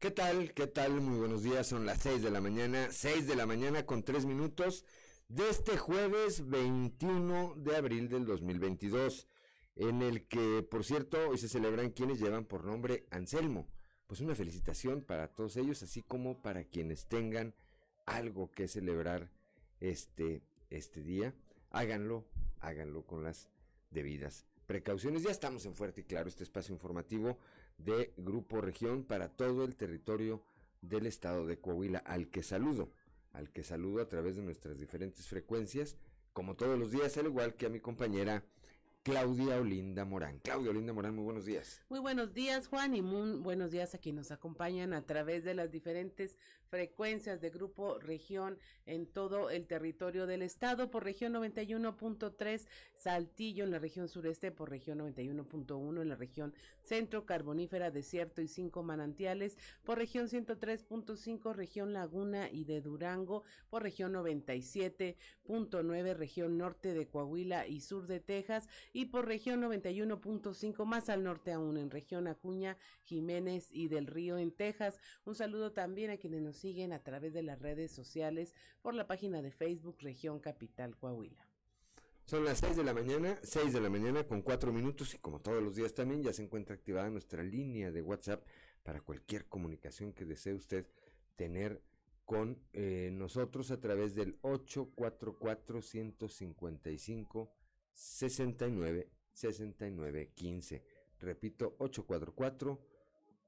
¿Qué tal? ¿Qué tal? Muy buenos días. Son las 6 de la mañana, 6 de la mañana con 3 minutos de este jueves 21 de abril del 2022, en el que, por cierto, hoy se celebran quienes llevan por nombre Anselmo. Pues una felicitación para todos ellos, así como para quienes tengan algo que celebrar este, este día. Háganlo, háganlo con las debidas precauciones. Ya estamos en Fuerte y Claro, este espacio informativo de Grupo Región para todo el territorio del estado de Coahuila, al que saludo, al que saludo a través de nuestras diferentes frecuencias, como todos los días, al igual que a mi compañera Claudia Olinda Morán. Claudia Olinda Morán, muy buenos días. Muy buenos días, Juan, y muy buenos días a quienes nos acompañan a través de las diferentes frecuencias de Grupo Región en todo el territorio del estado, por región 91.3, Saltillo en la región sureste, por región 91.1 en la región centro, carbonífera, desierto y cinco manantiales, por región 103.5, región Laguna y de Durango, por región 97.9, región norte de Coahuila y sur de Texas, y por región 91.5 más al norte aún en región Acuña, Jiménez y del Río en Texas. Un saludo también a quienes nos siguen a través de las redes sociales por la página de Facebook Región Capital Coahuila. Son las 6 de la mañana, 6 de la mañana con 4 minutos y como todos los días también ya se encuentra activada nuestra línea de WhatsApp para cualquier comunicación que desee usted tener con eh, nosotros a través del 844 155 69 69 15. Repito, 844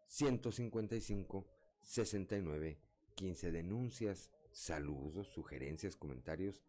155 69 15. Denuncias, saludos, sugerencias, comentarios,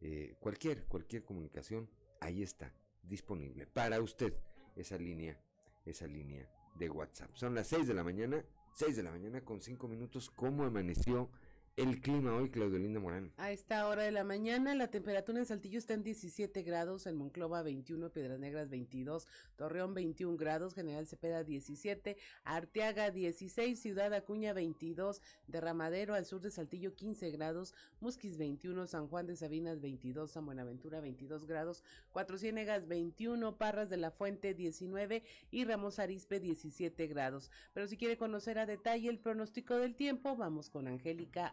eh, cualquier, cualquier comunicación, ahí está, disponible para usted esa línea, esa línea de WhatsApp. Son las 6 de la mañana, 6 de la mañana con 5 minutos. ¿Cómo amaneció el clima hoy, Claudio Linda Morán. A esta hora de la mañana, la temperatura en Saltillo está en 17 grados, en Monclova 21, Piedras Negras 22, Torreón 21 grados, General Cepeda 17, Arteaga 16, Ciudad Acuña 22, Derramadero al sur de Saltillo 15 grados, Musquis 21, San Juan de Sabinas 22, San Buenaventura 22 grados, Cuatro Ciénegas 21, Parras de la Fuente 19 y Ramos Arispe 17 grados. Pero si quiere conocer a detalle el pronóstico del tiempo, vamos con Angélica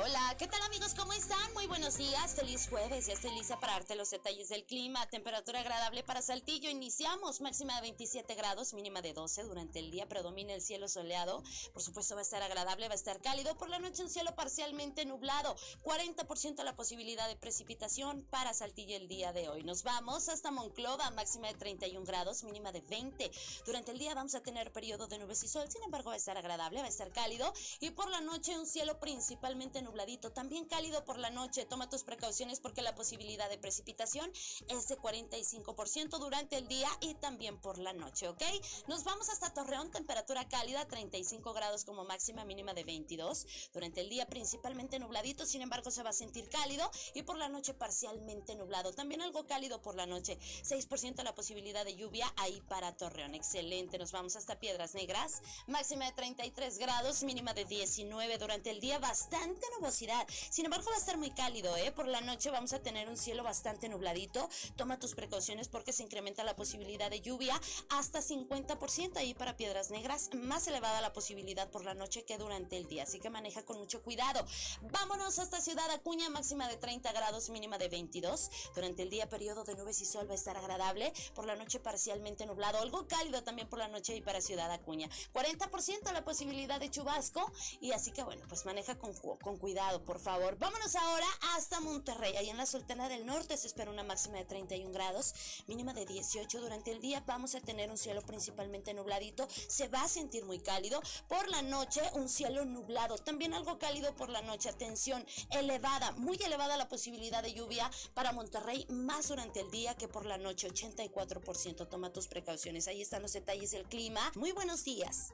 Hola, ¿qué tal amigos? ¿Cómo están? Muy buenos días, feliz jueves, ya estoy lista para darte los detalles del clima, temperatura agradable para Saltillo, iniciamos. Máxima de 27 grados, mínima de 12 durante el día, predomina el cielo soleado, por supuesto va a estar agradable, va a estar cálido, por la noche un cielo parcialmente nublado, 40% la posibilidad de precipitación para Saltillo el día de hoy. Nos vamos hasta Monclova, máxima de 31 grados, mínima de 20. Durante el día vamos a tener periodo de nubes y sol, sin embargo va a estar agradable, va a estar cálido. Y por la noche un cielo principalmente nubladito, también cálido por la noche. Toma tus precauciones porque la posibilidad de precipitación es de 45% durante el día y también por la noche, ¿ok? Nos vamos hasta Torreón, temperatura cálida, 35 grados como máxima, mínima de 22. Durante el día principalmente nubladito, sin embargo se va a sentir cálido y por la noche parcialmente nublado. También algo cálido por la noche, 6% la posibilidad de lluvia ahí para Torreón. Excelente, nos vamos hasta Piedras Negras, máxima de 33 grados, mínima de 19 durante el día, bastante nubosidad. Sin embargo, va a estar muy cálido, ¿eh? Por la noche vamos a tener un cielo bastante nubladito. Toma tus precauciones porque se incrementa la posibilidad de lluvia hasta 50% ahí para Piedras Negras. Más elevada la posibilidad por la noche que durante el día. Así que maneja con mucho cuidado. Vámonos hasta Ciudad Acuña, máxima de 30 grados, mínima de 22. Durante el día, periodo de nubes y sol va a estar agradable. Por la noche, parcialmente nublado. Algo cálido también por la noche y para Ciudad Acuña. 40% la posibilidad de chubasco. Y así que bueno, pues maneja con, con cuidado, por favor. Vámonos ahora hasta Monterrey. Ahí en la Sultana del Norte se espera una máxima de 31 grados, mínima de 18 durante el día. Vamos a tener un cielo principalmente nubladito. Se va a sentir muy cálido. Por la noche, un cielo nublado. También algo cálido por la noche. Atención, elevada, muy elevada la posibilidad de lluvia para Monterrey, más durante el día que por la noche. 84%. Toma tus precauciones. Ahí están los detalles del clima. Muy buenos días.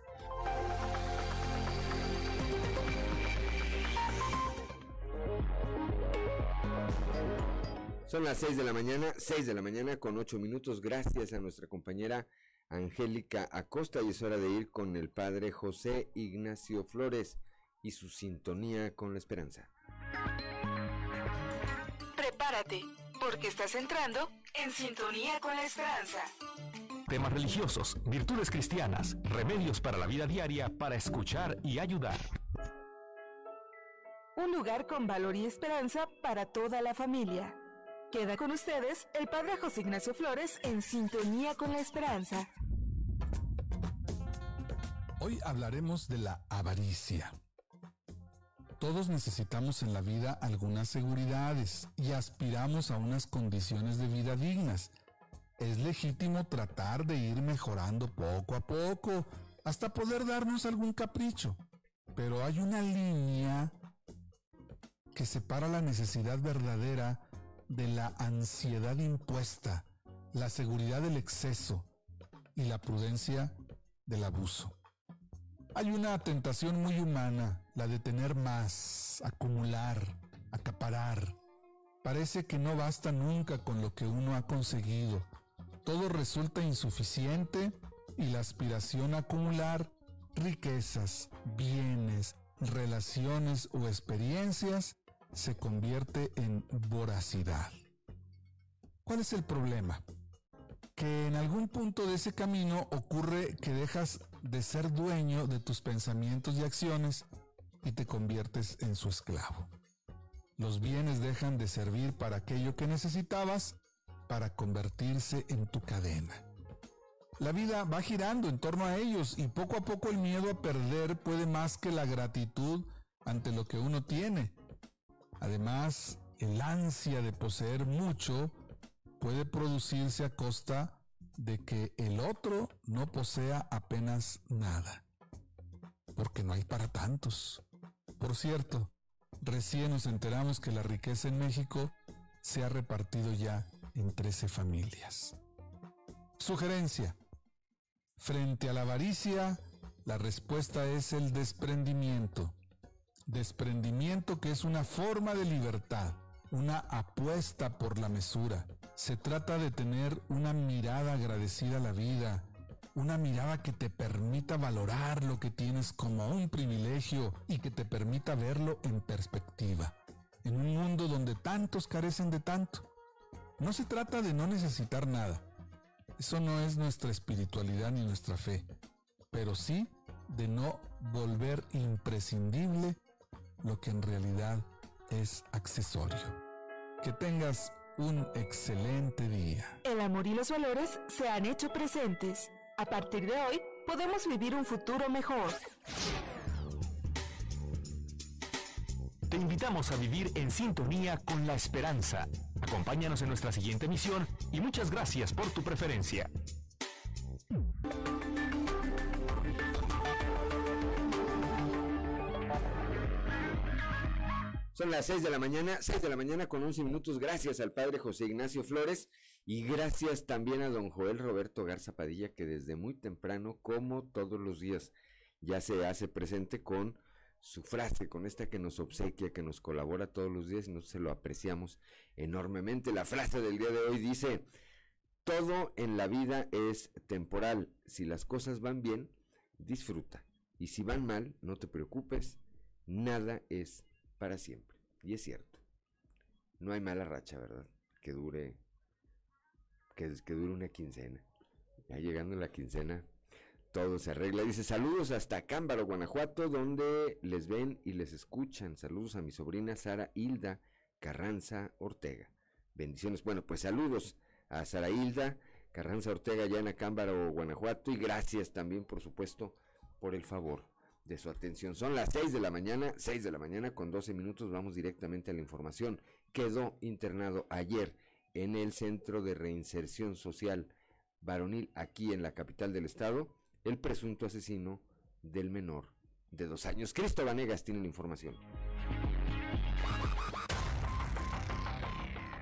Son las 6 de la mañana, 6 de la mañana con 8 minutos. Gracias a nuestra compañera Angélica Acosta y es hora de ir con el padre José Ignacio Flores y su sintonía con la esperanza. Prepárate, porque estás entrando en sintonía con la esperanza. Temas religiosos, virtudes cristianas, remedios para la vida diaria para escuchar y ayudar. Un lugar con valor y esperanza para toda la familia. Queda con ustedes el Padre José Ignacio Flores en sintonía con la esperanza. Hoy hablaremos de la avaricia. Todos necesitamos en la vida algunas seguridades y aspiramos a unas condiciones de vida dignas es legítimo tratar de ir mejorando poco a poco hasta poder darnos algún capricho. Pero hay una línea que separa la necesidad verdadera de la ansiedad impuesta, la seguridad del exceso y la prudencia del abuso. Hay una tentación muy humana, la de tener más, acumular, acaparar. Parece que no basta nunca con lo que uno ha conseguido todo resulta insuficiente y la aspiración a acumular riquezas, bienes, relaciones o experiencias se convierte en voracidad. ¿Cuál es el problema? Que en algún punto de ese camino ocurre que dejas de ser dueño de tus pensamientos y acciones y te conviertes en su esclavo. Los bienes dejan de servir para aquello que necesitabas para convertirse en tu cadena. La vida va girando en torno a ellos y poco a poco el miedo a perder puede más que la gratitud ante lo que uno tiene. Además, el ansia de poseer mucho puede producirse a costa de que el otro no posea apenas nada, porque no hay para tantos. Por cierto, recién nos enteramos que la riqueza en México se ha repartido ya en 13 familias. Sugerencia. Frente a la avaricia, la respuesta es el desprendimiento. Desprendimiento que es una forma de libertad, una apuesta por la mesura. Se trata de tener una mirada agradecida a la vida, una mirada que te permita valorar lo que tienes como un privilegio y que te permita verlo en perspectiva, en un mundo donde tantos carecen de tanto. No se trata de no necesitar nada. Eso no es nuestra espiritualidad ni nuestra fe, pero sí de no volver imprescindible lo que en realidad es accesorio. Que tengas un excelente día. El amor y los valores se han hecho presentes. A partir de hoy, podemos vivir un futuro mejor. Te invitamos a vivir en sintonía con la esperanza. Acompáñanos en nuestra siguiente misión y muchas gracias por tu preferencia. Son las 6 de la mañana, 6 de la mañana con 11 minutos. Gracias al padre José Ignacio Flores y gracias también a don Joel Roberto Garza Padilla que desde muy temprano, como todos los días, ya se hace presente con su frase, con esta que nos obsequia, que nos colabora todos los días y nosotros se lo apreciamos enormemente. La frase del día de hoy dice, todo en la vida es temporal. Si las cosas van bien, disfruta. Y si van mal, no te preocupes, nada es para siempre. Y es cierto. No hay mala racha, ¿verdad? Que dure que, dure una quincena. Ya llegando la quincena, todo se arregla. Dice saludos hasta Cámbaro, Guanajuato, donde les ven y les escuchan. Saludos a mi sobrina Sara Hilda Carranza Ortega. Bendiciones. Bueno, pues saludos a Sara Hilda Carranza Ortega ya en Acámbaro, Guanajuato. Y gracias también, por supuesto, por el favor de su atención. Son las 6 de la mañana, 6 de la mañana con 12 minutos. Vamos directamente a la información. Quedó internado ayer en el Centro de Reinserción Social Varonil aquí en la capital del estado el presunto asesino del menor de dos años. Cristo Vanegas tiene la información.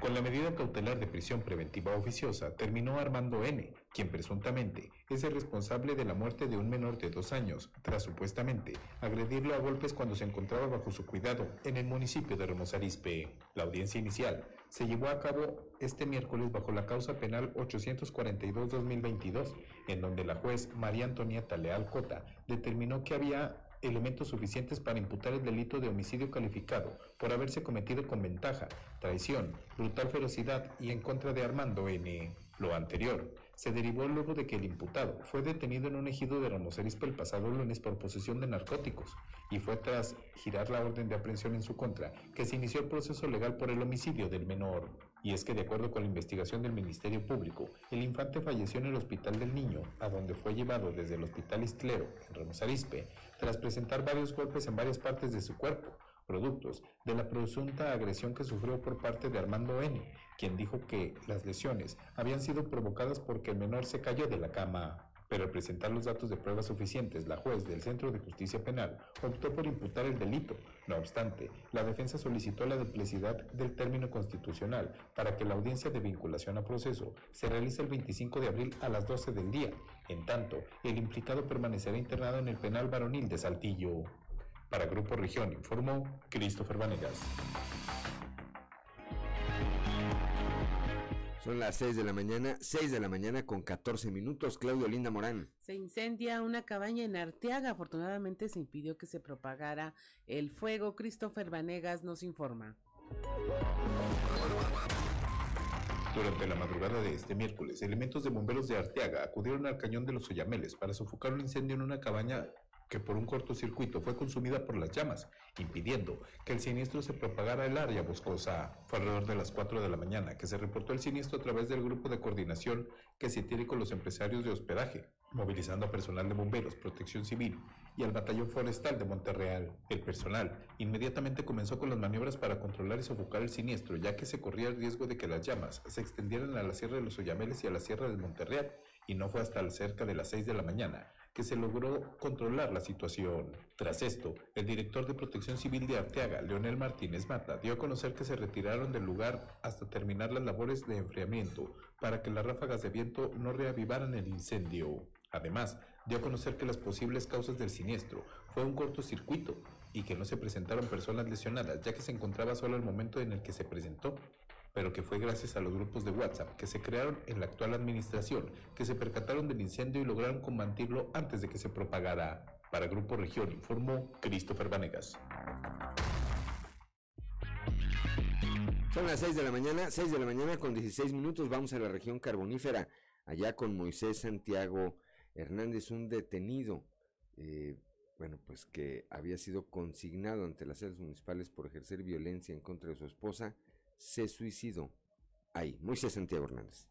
Con la medida cautelar de prisión preventiva oficiosa terminó Armando N., quien presuntamente es el responsable de la muerte de un menor de dos años, tras supuestamente agredirlo a golpes cuando se encontraba bajo su cuidado en el municipio de Ramos Arizpe. La audiencia inicial se llevó a cabo este miércoles bajo la causa penal 842-2022, en donde la juez María Antonieta Leal Cota determinó que había elementos suficientes para imputar el delito de homicidio calificado por haberse cometido con ventaja, traición, brutal ferocidad y en contra de Armando N. Lo anterior se derivó luego de que el imputado fue detenido en un ejido de Ramos Arizpe el pasado lunes por posesión de narcóticos y fue tras girar la orden de aprehensión en su contra que se inició el proceso legal por el homicidio del menor. Y es que de acuerdo con la investigación del Ministerio Público, el infante falleció en el Hospital del Niño, a donde fue llevado desde el Hospital Istlero, en Ramos Arizpe, tras presentar varios golpes en varias partes de su cuerpo, productos de la presunta agresión que sufrió por parte de Armando N., quien dijo que las lesiones habían sido provocadas porque el menor se cayó de la cama. Pero al presentar los datos de pruebas suficientes, la juez del Centro de Justicia Penal optó por imputar el delito. No obstante, la defensa solicitó la duplicidad del término constitucional para que la audiencia de vinculación a proceso se realice el 25 de abril a las 12 del día. En tanto, el implicado permanecerá internado en el penal varonil de Saltillo. Para Grupo Región informó Christopher Vanegas. Son las 6 de la mañana, 6 de la mañana con 14 minutos. Claudio Linda Morán. Se incendia una cabaña en Arteaga. Afortunadamente se impidió que se propagara el fuego. Christopher Vanegas nos informa. Durante la madrugada de este miércoles, elementos de bomberos de Arteaga acudieron al cañón de los Oyameles para sofocar un incendio en una cabaña que por un cortocircuito fue consumida por las llamas, impidiendo que el siniestro se propagara al área boscosa. Fue alrededor de las 4 de la mañana que se reportó el siniestro a través del grupo de coordinación que se tiene con los empresarios de hospedaje, movilizando a personal de bomberos, protección civil y al batallón forestal de Monterreal. El personal inmediatamente comenzó con las maniobras para controlar y sofocar el siniestro, ya que se corría el riesgo de que las llamas se extendieran a la Sierra de los Oyameles y a la Sierra de Monterreal, y no fue hasta cerca de las 6 de la mañana que se logró controlar la situación. Tras esto, el director de Protección Civil de Arteaga, Leonel Martínez Mata, dio a conocer que se retiraron del lugar hasta terminar las labores de enfriamiento para que las ráfagas de viento no reavivaran el incendio. Además, dio a conocer que las posibles causas del siniestro fue un cortocircuito y que no se presentaron personas lesionadas, ya que se encontraba solo el momento en el que se presentó pero que fue gracias a los grupos de WhatsApp que se crearon en la actual administración, que se percataron del incendio y lograron combatirlo antes de que se propagara. Para Grupo Región informó Christopher Vanegas. Son las 6 de la mañana, 6 de la mañana con 16 minutos, vamos a la región carbonífera, allá con Moisés Santiago Hernández, un detenido, eh, bueno, pues que había sido consignado ante las sedes municipales por ejercer violencia en contra de su esposa, se suicidó ahí. Moisés Santiago Hernández.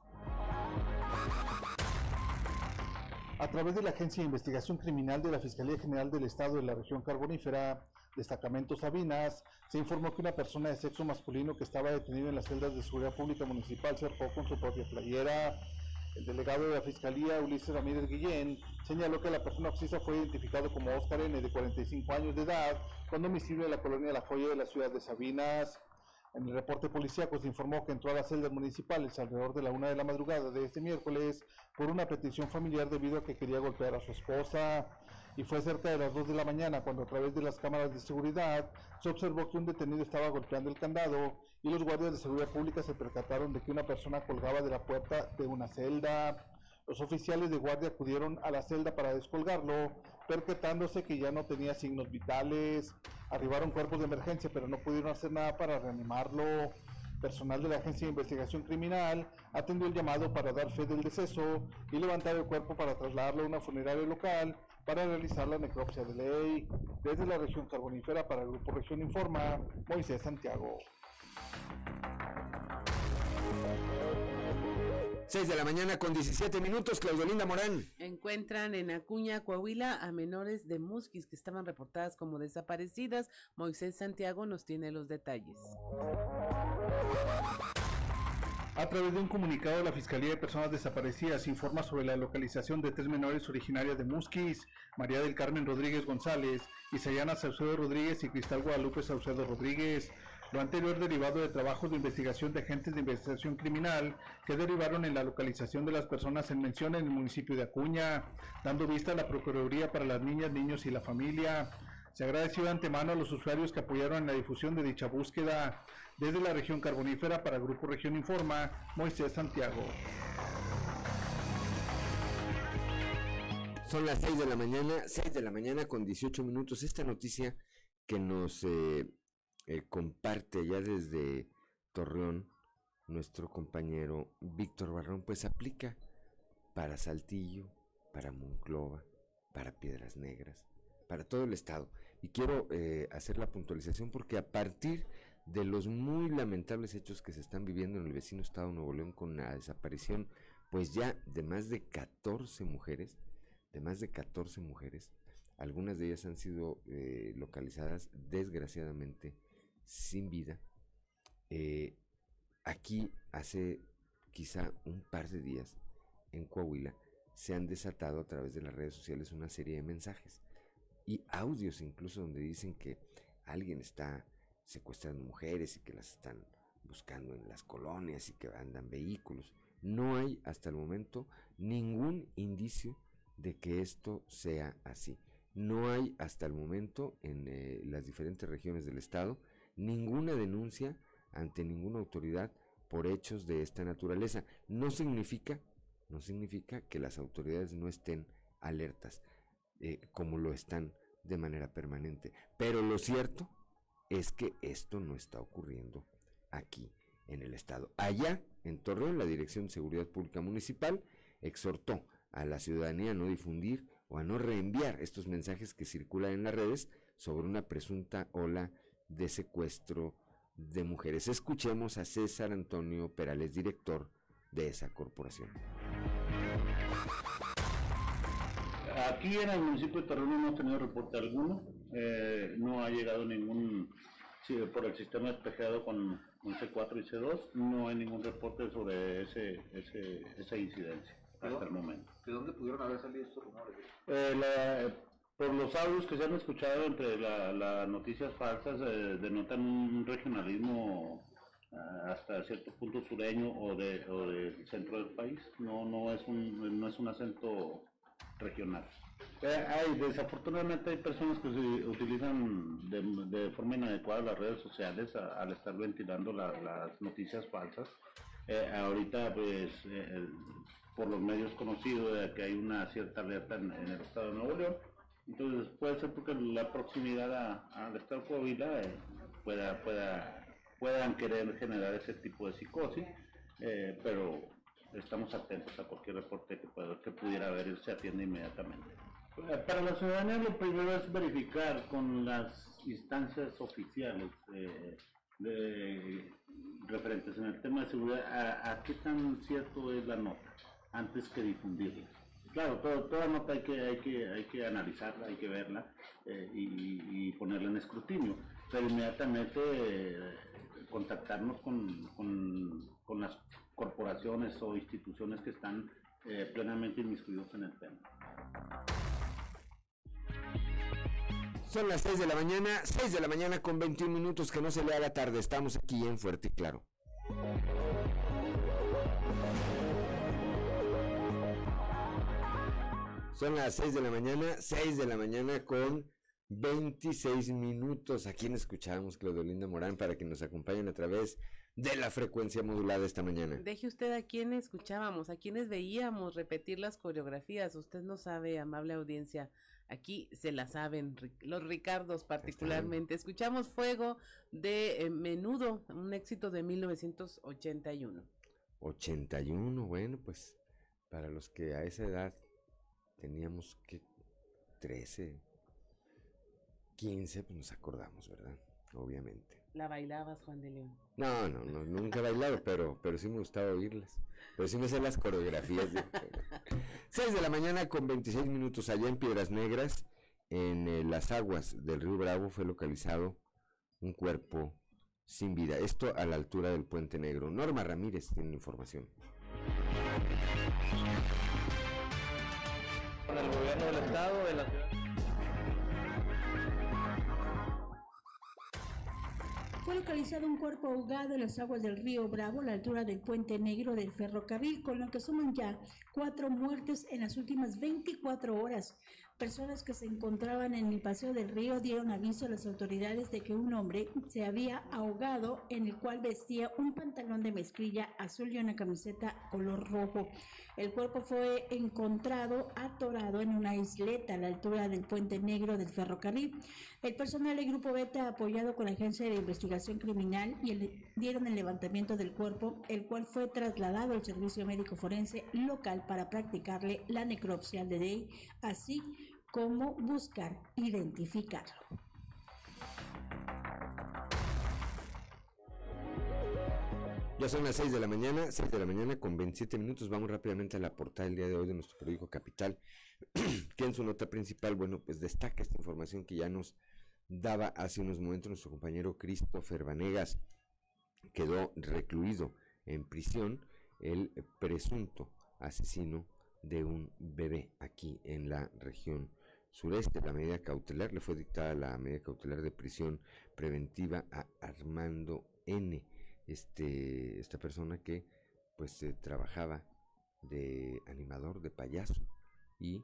A través de la Agencia de Investigación Criminal de la Fiscalía General del Estado de la región carbonífera, Destacamento Sabinas, se informó que una persona de sexo masculino que estaba detenido en las celdas de seguridad pública municipal se arpó con su propia playera. El delegado de la Fiscalía, Ulises Ramírez Guillén, señaló que la persona oxisa fue identificado como Oscar N., de 45 años de edad, con domicilio en la colonia La Joya de la ciudad de Sabinas. En el reporte policíaco se informó que entró a las celdas municipales alrededor de la una de la madrugada de este miércoles por una petición familiar debido a que quería golpear a su esposa. Y fue cerca de las 2 de la mañana cuando a través de las cámaras de seguridad se observó que un detenido estaba golpeando el candado y los guardias de seguridad pública se percataron de que una persona colgaba de la puerta de una celda. Los oficiales de guardia acudieron a la celda para descolgarlo, percatándose que ya no tenía signos vitales. Arribaron cuerpos de emergencia, pero no pudieron hacer nada para reanimarlo. Personal de la Agencia de Investigación Criminal atendió el llamado para dar fe del deceso y levantar el cuerpo para trasladarlo a una funeraria local para realizar la necropsia de ley. Desde la región carbonífera para el Grupo Región Informa, Moisés Santiago. 6 de la mañana con 17 minutos, Claudolinda Morán. Encuentran en Acuña, Coahuila, a menores de Musquis que estaban reportadas como desaparecidas. Moisés Santiago nos tiene los detalles. A través de un comunicado, la Fiscalía de Personas Desaparecidas informa sobre la localización de tres menores originarias de Musquis, María del Carmen Rodríguez González, Isayana Saucedo Rodríguez y Cristal Guadalupe Saucedo Rodríguez. Lo anterior derivado de trabajos de investigación de agentes de investigación criminal que derivaron en la localización de las personas en mención en el municipio de Acuña, dando vista a la Procuraduría para las Niñas, Niños y la Familia. Se agradeció de antemano a los usuarios que apoyaron en la difusión de dicha búsqueda. Desde la región carbonífera para Grupo Región Informa, Moisés Santiago. Son las 6 de la mañana, 6 de la mañana con 18 minutos. Esta noticia que nos eh, eh, comparte ya desde Torreón nuestro compañero Víctor Barrón, pues aplica para Saltillo, para Monclova, para Piedras Negras, para todo el estado. Y quiero eh, hacer la puntualización porque a partir de los muy lamentables hechos que se están viviendo en el vecino estado de Nuevo León con la desaparición, pues ya de más de 14 mujeres, de más de 14 mujeres, algunas de ellas han sido eh, localizadas desgraciadamente sin vida. Eh, aquí hace quizá un par de días en Coahuila se han desatado a través de las redes sociales una serie de mensajes y audios incluso donde dicen que alguien está secuestrando mujeres y que las están buscando en las colonias y que andan vehículos. No hay hasta el momento ningún indicio de que esto sea así. No hay hasta el momento en eh, las diferentes regiones del estado ninguna denuncia ante ninguna autoridad por hechos de esta naturaleza. No significa, no significa que las autoridades no estén alertas, eh, como lo están de manera permanente. Pero lo cierto es que esto no está ocurriendo aquí en el estado. Allá, en Torreón, la Dirección de Seguridad Pública Municipal exhortó a la ciudadanía a no difundir o a no reenviar estos mensajes que circulan en las redes sobre una presunta ola de secuestro de mujeres. Escuchemos a César Antonio Perales, director de esa corporación. Aquí en el municipio de Torreón no hemos tenido reporte alguno, eh, no ha llegado ningún, por el sistema despejado con, C4 y C2, no hay ningún reporte sobre ese, ese esa incidencia hasta el momento. ¿De dónde pudieron haber salido estos rumores? Eh, por los audios que se han escuchado entre las noticias falsas, eh, denotan un regionalismo ah, hasta cierto punto sureño o, de, del centro del país. No, no, es un, no es un acento regional. Eh, hay, desafortunadamente hay personas que utilizan de, forma inadecuada las redes sociales al estar ventilando las noticias falsas. Eh, ahorita, pues, por los medios conocidos, que hay una cierta alerta en el estado de Nuevo León, entonces puede ser porque la proximidad al estado Coahuila eh, pueda, pueda, puedan querer generar ese tipo de psicosis, eh, pero estamos atentos a cualquier reporte que, pueda, que pudiera haber, se atiende inmediatamente. Eh, para la ciudadanía lo primero es verificar con las instancias oficiales de, referentes en el tema de seguridad a, a, qué tan cierto es la nota antes que difundirla. Claro, toda nota hay que, hay, que, hay que analizarla, hay que verla eh, y, ponerla en escrutinio, pero inmediatamente eh, contactarnos con, con, las corporaciones o instituciones que están eh, plenamente inmiscuidos en el tema. Son las 6 de la mañana, 6 de la mañana con 21 minutos, que no se le haga tarde, estamos aquí en Fuerte y Claro. Son las 6 de la mañana, 6 de la mañana con 26 minutos. ¿A quién escuchamos, Claudio Morán, para que nos acompañen a través de la frecuencia modulada esta mañana? Deje usted a quién escuchábamos, a quienes veíamos repetir las coreografías. Usted no sabe, amable audiencia. Aquí se la saben, los Ricardos particularmente. Escuchamos Fuego de eh, Menudo, un éxito de 1981. 81, bueno, pues para los que a esa edad teníamos que 13, 15, pues nos acordamos, ¿verdad? Obviamente. ¿La bailabas, Juan de León? No, no, no nunca he bailado, pero, pero sí me gustaba oírlas. Pero sí me sé las coreografías. De... 6 de la mañana con 26 minutos allá en Piedras Negras, en eh, las aguas del río Bravo, fue localizado un cuerpo sin vida. Esto a la altura del Puente Negro. Norma Ramírez tiene información del gobierno del estado, de la ciudad. fue localizado un cuerpo ahogado en las aguas del río Bravo, a la altura del puente negro del ferrocarril, con lo que suman ya cuatro muertes en las últimas 24 horas. Personas que se encontraban en el paseo del río dieron aviso a las autoridades de que un hombre se había ahogado en el cual vestía un pantalón de mezclilla azul y una camiseta color rojo. El cuerpo fue encontrado atorado en una isleta a la altura del puente negro del ferrocarril. El personal del Grupo Beta, apoyado con la Agencia de Investigación Criminal, y dieron el levantamiento del cuerpo, el cual fue trasladado al Servicio Médico Forense local para practicarle la necropsia al DDI, así como buscar identificarlo. Ya son las 6 de la mañana, 6 de la mañana con 27 minutos. Vamos rápidamente a la portada del día de hoy de nuestro periódico Capital, que en su nota principal, bueno, pues destaca esta información que ya nos daba hace unos momentos nuestro compañero Christopher Vanegas. Quedó recluido en prisión el presunto asesino de un bebé aquí en la región sureste. La medida cautelar le fue dictada la medida cautelar de prisión preventiva a Armando N este, esta persona que pues eh, trabajaba de animador, de payaso y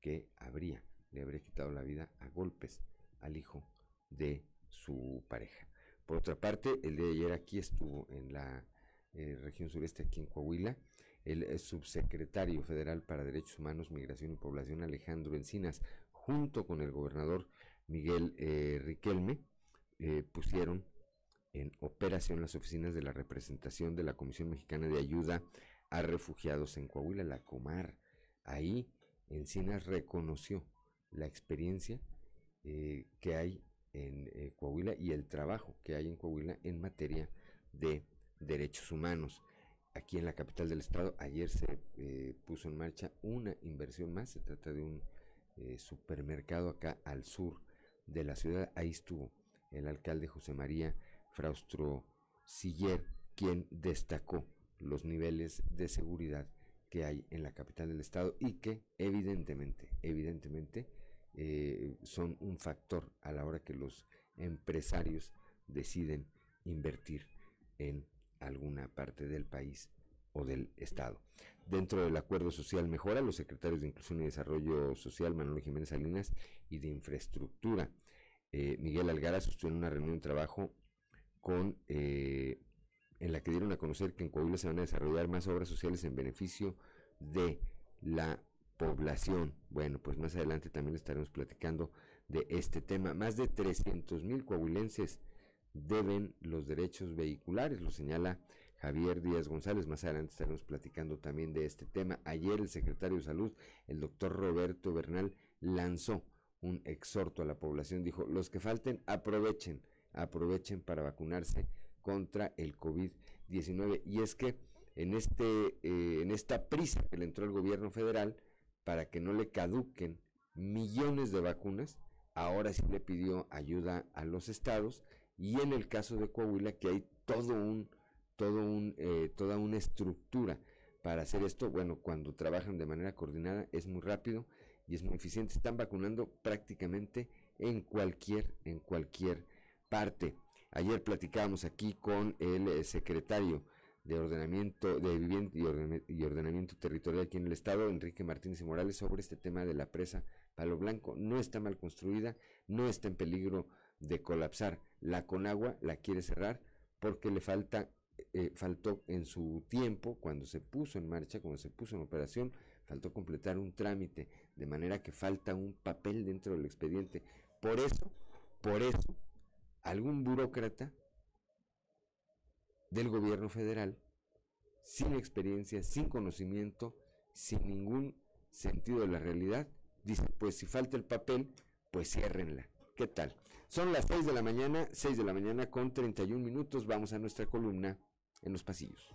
que habría, le habría quitado la vida a golpes al hijo de su pareja. Por otra parte, el día de ayer aquí estuvo en la eh, región sureste, aquí en Coahuila, el eh, subsecretario federal para Derechos Humanos, Migración y Población, Alejandro Encinas, junto con el gobernador Miguel eh, Riquelme, eh, pusieron en operación las oficinas de la representación de la Comisión Mexicana de Ayuda a Refugiados en Coahuila, la Comar. Ahí Encinas reconoció la experiencia eh, que hay en eh, Coahuila y el trabajo que hay en Coahuila en materia de derechos humanos. Aquí en la capital del estado ayer se eh, puso en marcha una inversión más, se trata de un eh, supermercado acá al sur de la ciudad, ahí estuvo el alcalde José María Fraustro Siller, quien destacó los niveles de seguridad que hay en la capital del estado y que evidentemente, evidentemente eh, son un factor a la hora que los empresarios deciden invertir en alguna parte del país o del estado. Dentro del acuerdo social mejora, los secretarios de Inclusión y Desarrollo Social, Manuel Jiménez Salinas, y de Infraestructura, eh, Miguel Algara, sostuvieron una reunión de trabajo con eh, en la que dieron a conocer que en Coahuila se van a desarrollar más obras sociales en beneficio de la población. Bueno, pues más adelante también estaremos platicando de este tema. Más de 300 mil coahuilenses deben los derechos vehiculares, lo señala Javier Díaz González. Más adelante estaremos platicando también de este tema. Ayer el secretario de Salud, el doctor Roberto Bernal, lanzó un exhorto a la población. Dijo, los que falten, aprovechen, aprovechen para vacunarse contra el COVID-19. Y es que en, este, eh, en esta prisa que le entró el gobierno federal para que no le caduquen millones de vacunas, ahora sí le pidió ayuda a los estados y en el caso de Coahuila que hay todo un, todo un, eh, toda una estructura para hacer esto. Bueno, cuando trabajan de manera coordinada es muy rápido y es muy eficiente. Están vacunando prácticamente en cualquier, en cualquier parte. Ayer platicábamos aquí con el eh, secretario de Ordenamiento de Vivienda y, Orden- y Ordenamiento Territorial aquí en el Estado, Enrique Martínez Morales, sobre este tema de la presa Palo Blanco. No está mal construida, no está en peligro de colapsar. La Conagua la quiere cerrar porque le falta, eh, faltó en su tiempo, cuando se puso en marcha, cuando se puso en operación, faltó completar un trámite, de manera que falta un papel dentro del expediente. Por eso, por eso, algún burócrata del gobierno federal, sin experiencia, sin conocimiento, sin ningún sentido de la realidad, dice, pues si falta el papel, pues ciérrenla. ¿Qué tal? Son las 6 de la mañana, 6 de la mañana con 31 minutos, vamos a nuestra columna en los pasillos.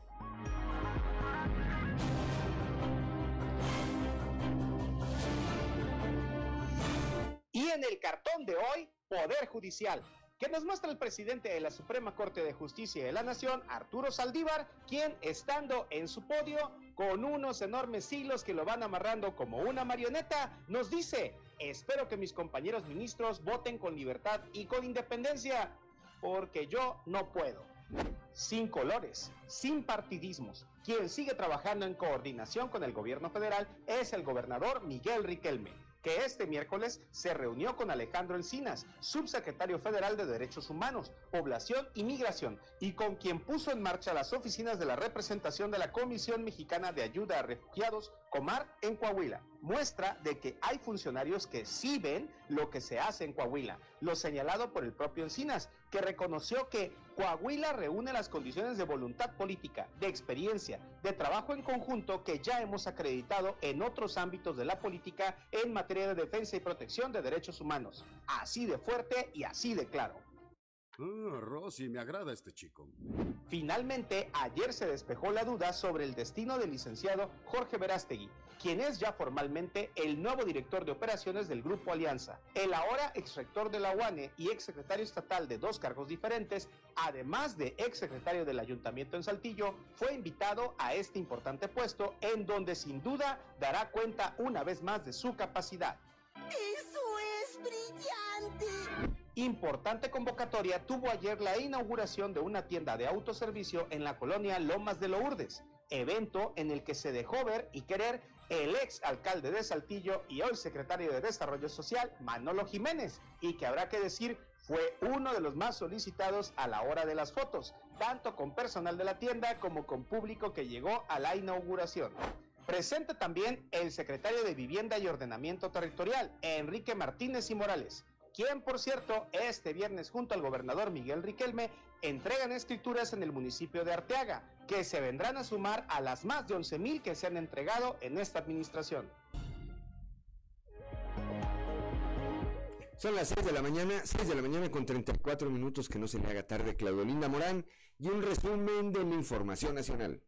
Y en el cartón de hoy, Poder Judicial, que nos muestra el presidente de la Suprema Corte de Justicia de la Nación, Arturo Saldívar, quien estando en su podio, con unos enormes hilos que lo van amarrando como una marioneta, nos dice, espero que mis compañeros ministros voten con libertad y con independencia. porque yo no puedo. Sin colores, sin partidismos. Quien sigue trabajando en coordinación con el gobierno federal es el gobernador Miguel Riquelme que este miércoles se reunió con Alejandro Encinas, subsecretario federal de Derechos Humanos, Población y Migración, y con quien puso en marcha las oficinas de la representación de la Comisión Mexicana de Ayuda a Refugiados, Comar, en Coahuila. Muestra de que hay funcionarios que sí ven lo que se hace en Coahuila, lo señalado por el propio Encinas, que reconoció que Coahuila reúne las condiciones de voluntad política, de experiencia, de trabajo en conjunto que ya hemos acreditado en otros ámbitos de la política en materia de defensa y protección de derechos humanos. Así de fuerte y así de claro. Ah, Rosy, me agrada este chico. Finalmente, ayer se despejó la duda sobre el destino del licenciado Jorge Verástegui, quien es ya formalmente el nuevo director de operaciones del Grupo Alianza. El ahora exrector de la UANE y exsecretario estatal de dos cargos diferentes, además de exsecretario del Ayuntamiento en Saltillo, fue invitado a este importante puesto en donde sin duda dará cuenta una vez más de su capacidad. ¡Eso es brillante! Importante convocatoria tuvo ayer la inauguración de una tienda de autoservicio en la colonia Lomas de Lourdes, evento en el que se dejó ver y querer el ex alcalde de Saltillo y hoy secretario de Desarrollo Social, Manolo Jiménez, y que habrá que decir fue uno de los más solicitados a la hora de las fotos, tanto con personal de la tienda como con público que llegó a la inauguración. Presente también el secretario de Vivienda y Ordenamiento Territorial, Enrique Martínez y Morales, quien por cierto este viernes junto al gobernador Miguel Riquelme entregan escrituras en el municipio de Arteaga, que se vendrán a sumar a las más de 11 mil que se han entregado en esta administración. Son las 6 de la mañana, 6 de la mañana con 34 minutos, que no se le haga tarde, Claudolinda Morán, y un resumen de la información nacional.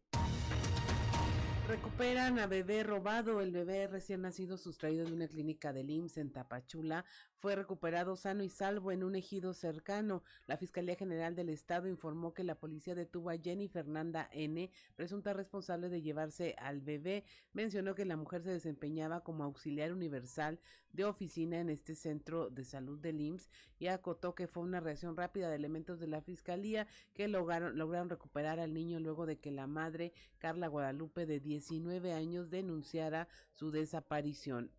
Recuperan a bebé robado. El bebé recién nacido sustraído de una clínica del IMSS en Tapachula fue recuperado sano y salvo en un ejido cercano. La Fiscalía General del Estado informó que la policía detuvo a Jenny Fernanda N., presunta responsable de llevarse al bebé. Mencionó que la mujer se desempeñaba como auxiliar universal de oficina en este centro de salud del IMSS y acotó que fue una reacción rápida de elementos de la Fiscalía que lograron, lograron recuperar al niño luego de que la madre, Carla Guadalupe, de 19 años, denunciara su desaparición.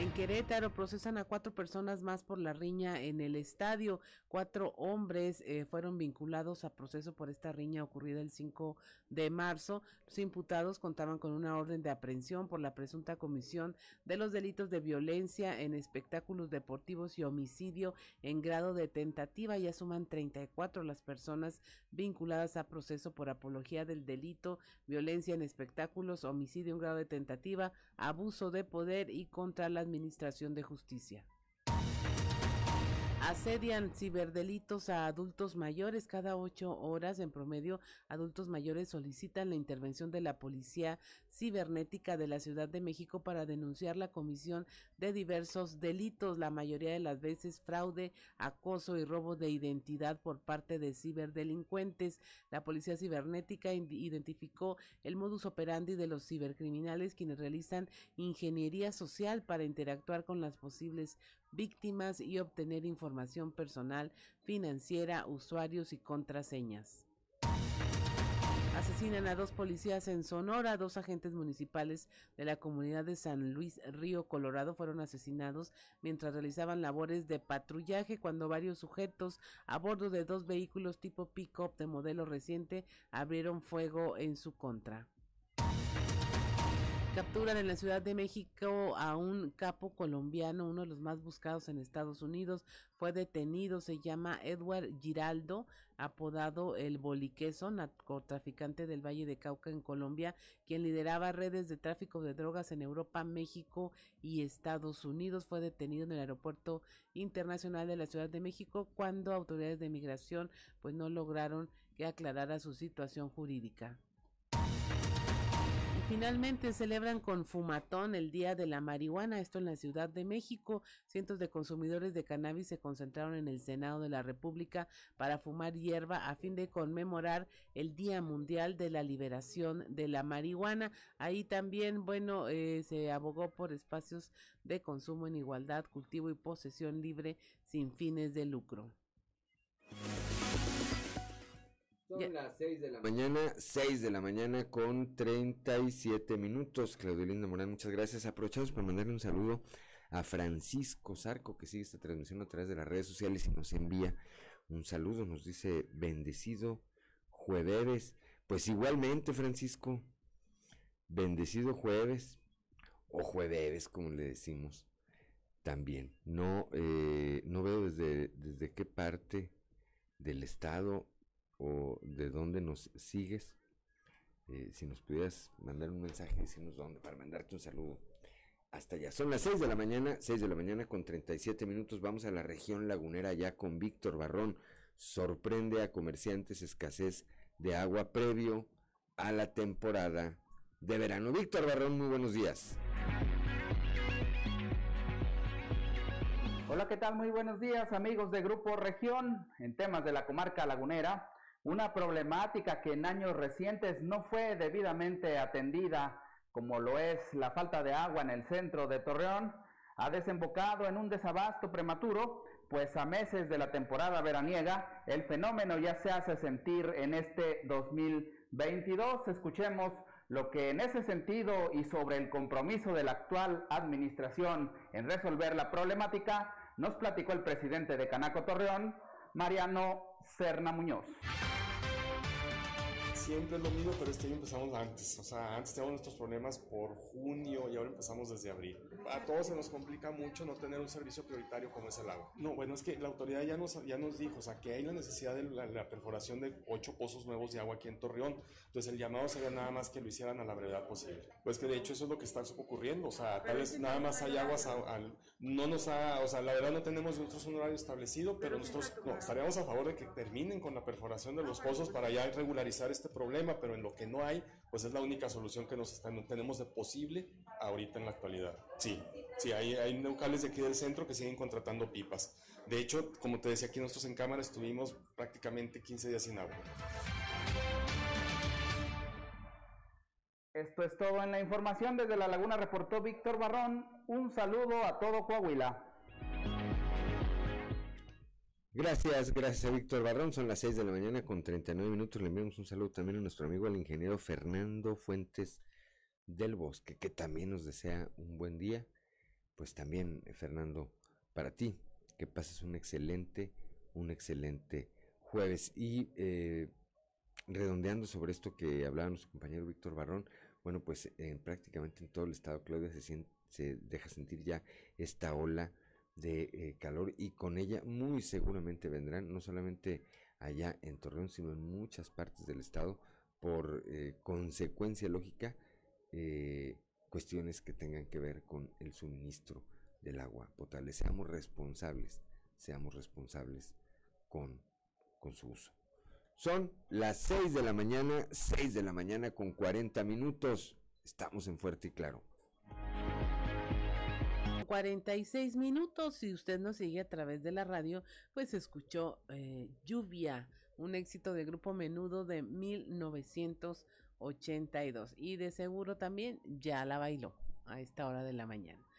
En Querétaro procesan a cuatro personas más por la riña en el estadio. Cuatro hombres eh, fueron vinculados a proceso por esta riña ocurrida el 5 de marzo. Los imputados contaban con una orden de aprehensión por la presunta comisión de los delitos de violencia en espectáculos deportivos y homicidio en grado de tentativa. Ya suman 34 las personas vinculadas a proceso por apología del delito, violencia en espectáculos, homicidio en grado de tentativa, abuso de poder y contra la Administración de Justicia. Asedian ciberdelitos a adultos mayores. Cada ocho horas en promedio, adultos mayores solicitan la intervención de la Policía Cibernética de la Ciudad de México para denunciar la comisión de diversos delitos, la mayoría de las veces fraude, acoso y robo de identidad por parte de ciberdelincuentes. La Policía Cibernética identificó el modus operandi de los cibercriminales quienes realizan ingeniería social para interactuar con las posibles víctimas y obtener información personal, financiera, usuarios y contraseñas. Asesinan a dos policías en Sonora. Dos agentes municipales de la comunidad de San Luis Río Colorado fueron asesinados mientras realizaban labores de patrullaje cuando varios sujetos a bordo de dos vehículos tipo pick-up de modelo reciente abrieron fuego en su contra. Capturan en la Ciudad de México a un capo colombiano, uno de los más buscados en Estados Unidos. Fue detenido, se llama Edward Giraldo, apodado el Boliqueso, narcotraficante del Valle de Cauca en Colombia, quien lideraba redes de tráfico de drogas en Europa, México y Estados Unidos. Fue detenido en el aeropuerto internacional de la Ciudad de México cuando autoridades de migración pues no lograron que aclarara su situación jurídica finalmente celebran con fumatón el Día de la Marihuana, esto en la Ciudad de México. Cientos de consumidores de cannabis se concentraron en el Senado de la República para fumar hierba a fin de conmemorar el Día Mundial de la Liberación de la Marihuana. Ahí también, bueno, eh, se abogó por espacios de consumo en igualdad, cultivo y posesión libre sin fines de lucro. Son las 6 de la mañana, 6 de la mañana con 37 minutos. Claudio Linda Morán, muchas gracias. Aprovechamos para mandarle un saludo a Francisco Zarco, que sigue esta transmisión a través de las redes sociales y nos envía un saludo. Nos dice, bendecido jueves. Pues igualmente, Francisco, bendecido jueves, o jueves, como le decimos, también. No, eh, no veo desde, desde qué parte del estado o de dónde nos sigues. Eh, si nos pudieras mandar un mensaje, decirnos dónde, para mandarte un saludo. Hasta allá. Son las 6 de la mañana, 6 de la mañana con 37 minutos. Vamos a la región lagunera ya con Víctor Barrón. Sorprende a comerciantes escasez de agua previo a la temporada de verano. Víctor Barrón, muy buenos días. Hola, ¿qué tal? Muy buenos días, amigos de Grupo Región. En temas de la comarca lagunera, una problemática que en años recientes no fue debidamente atendida, como lo es la falta de agua en el centro de Torreón, ha desembocado en un desabasto prematuro, pues a meses de la temporada veraniega, el fenómeno ya se hace sentir en este 2022. Escuchemos lo que en ese sentido y sobre el compromiso de la actual administración en resolver la problemática, nos platicó el presidente de Canaco Torreón, Mariano Serna Muñoz siempre es lo mismo, pero este año empezamos antes. O sea, antes teníamos nuestros problemas por junio y ahora empezamos desde abril. A todos se nos complica mucho no tener un servicio prioritario como es el agua. No, bueno, es que la autoridad ya nos, ya nos dijo, o sea, que hay la necesidad de la, perforación de ocho pozos nuevos de agua aquí en Torreón. Entonces el llamado sería nada más que lo hicieran a la brevedad posible. Pues que de hecho eso es lo que está ocurriendo. O sea, tal vez nada más hay aguas al, no nos ha, o sea, la verdad no tenemos nosotros un horario establecido, pero nosotros no, estaríamos a favor de que terminen con la perforación de los pozos para ya regularizar este problema, pero en lo que no hay, pues es la única solución que nos están, tenemos de posible ahorita en la actualidad. Sí, sí, hay, hay locales de aquí del centro que siguen contratando pipas. De hecho, como te decía aquí nosotros en cámara, estuvimos prácticamente 15 días sin agua. Esto es todo en la información. Desde La Laguna reportó Víctor Barrón. Un saludo a todo Coahuila. Gracias, gracias a Víctor Barrón. Son las 6 de la mañana con 39 minutos. Le enviamos un saludo también a nuestro amigo, el ingeniero Fernando Fuentes del Bosque, que también nos desea un buen día. Pues también, eh, Fernando, para ti, que pases un excelente, un excelente jueves. Y eh, redondeando sobre esto que hablaba nuestro compañero Víctor Barrón, bueno, pues prácticamente en todo el estado, Claudia, se, se deja sentir ya esta ola de eh, calor y con ella muy seguramente vendrán, no solamente allá en Torreón, sino en muchas partes del estado, por eh, consecuencia lógica, eh, cuestiones que tengan que ver con el suministro del agua potable. Seamos responsables, seamos responsables con su uso. Son las 6 de la mañana, 6 de la mañana con 40 minutos. Estamos en Fuerte y Claro. 46 minutos. Si usted nos sigue a través de la radio, pues escuchó eh, Lluvia, un éxito de grupo menudo de 1982. Y de seguro también ya la bailó a esta hora de la mañana.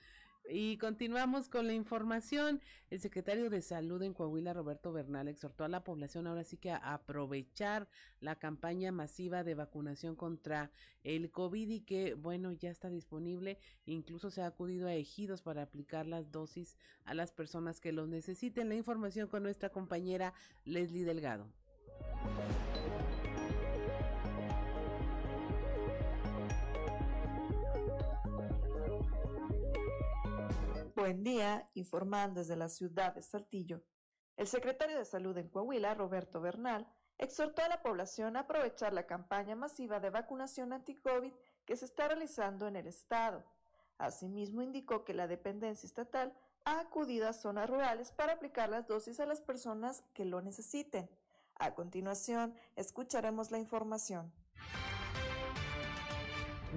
Y continuamos con la información. El secretario de Salud en Coahuila, Roberto Bernal, exhortó a la población ahora sí que a aprovechar la campaña masiva de vacunación contra el COVID y que, bueno, ya está disponible. Incluso se ha acudido a ejidos para aplicar las dosis a las personas que los necesiten. La información con nuestra compañera Leslie Delgado. Buen día, informando desde la ciudad de Saltillo. El secretario de Salud en Coahuila, Roberto Bernal, exhortó a la población a aprovechar la campaña masiva de vacunación anti-COVID que se está realizando en el estado. Asimismo, indicó que la dependencia estatal ha acudido a zonas rurales para aplicar las dosis a las personas que lo necesiten. A continuación, escucharemos la información.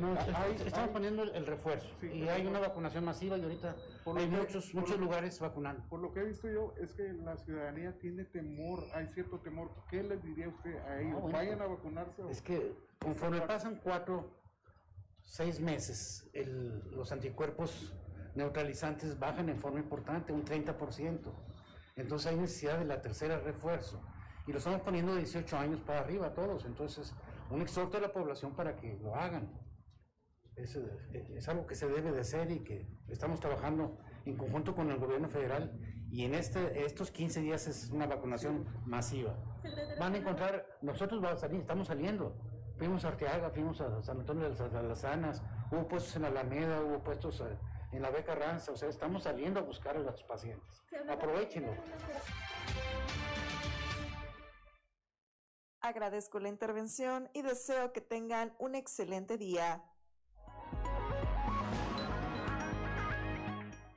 No, es- estamos poniendo el, el refuerzo y hay una vacunación masiva y ahorita Por hay que- muchos, por muchos lugares vacunando. Por lo que he visto yo, es que la ciudadanía tiene temor, hay cierto temor. ¿Qué les diría usted a ellos? Ah, bueno, ¿Vayan a vacunarse? o- Es que conforme pasan cuatro, seis meses, el- los anticuerpos neutralizantes bajan en forma importante, un 30%. Entonces hay necesidad de la tercera refuerzo. Y lo estamos poniendo de 18 años para arriba todos. Entonces, un exhorto a la población para que lo hagan. Es, eh, es algo que se debe de hacer y que estamos trabajando en conjunto con el gobierno federal. Y en este, estos 15 días es una vacunación masiva. Van a encontrar, nosotros vamos a salir, estamos saliendo. Fuimos a Arteaga, fuimos a San Antonio de las Alazanas, hubo puestos en Alameda, hubo puestos eh, en la Beca Ranza, o sea, estamos saliendo a buscar a los pacientes. Aprovechenlo. Agradezco la intervención y deseo que tengan un excelente día.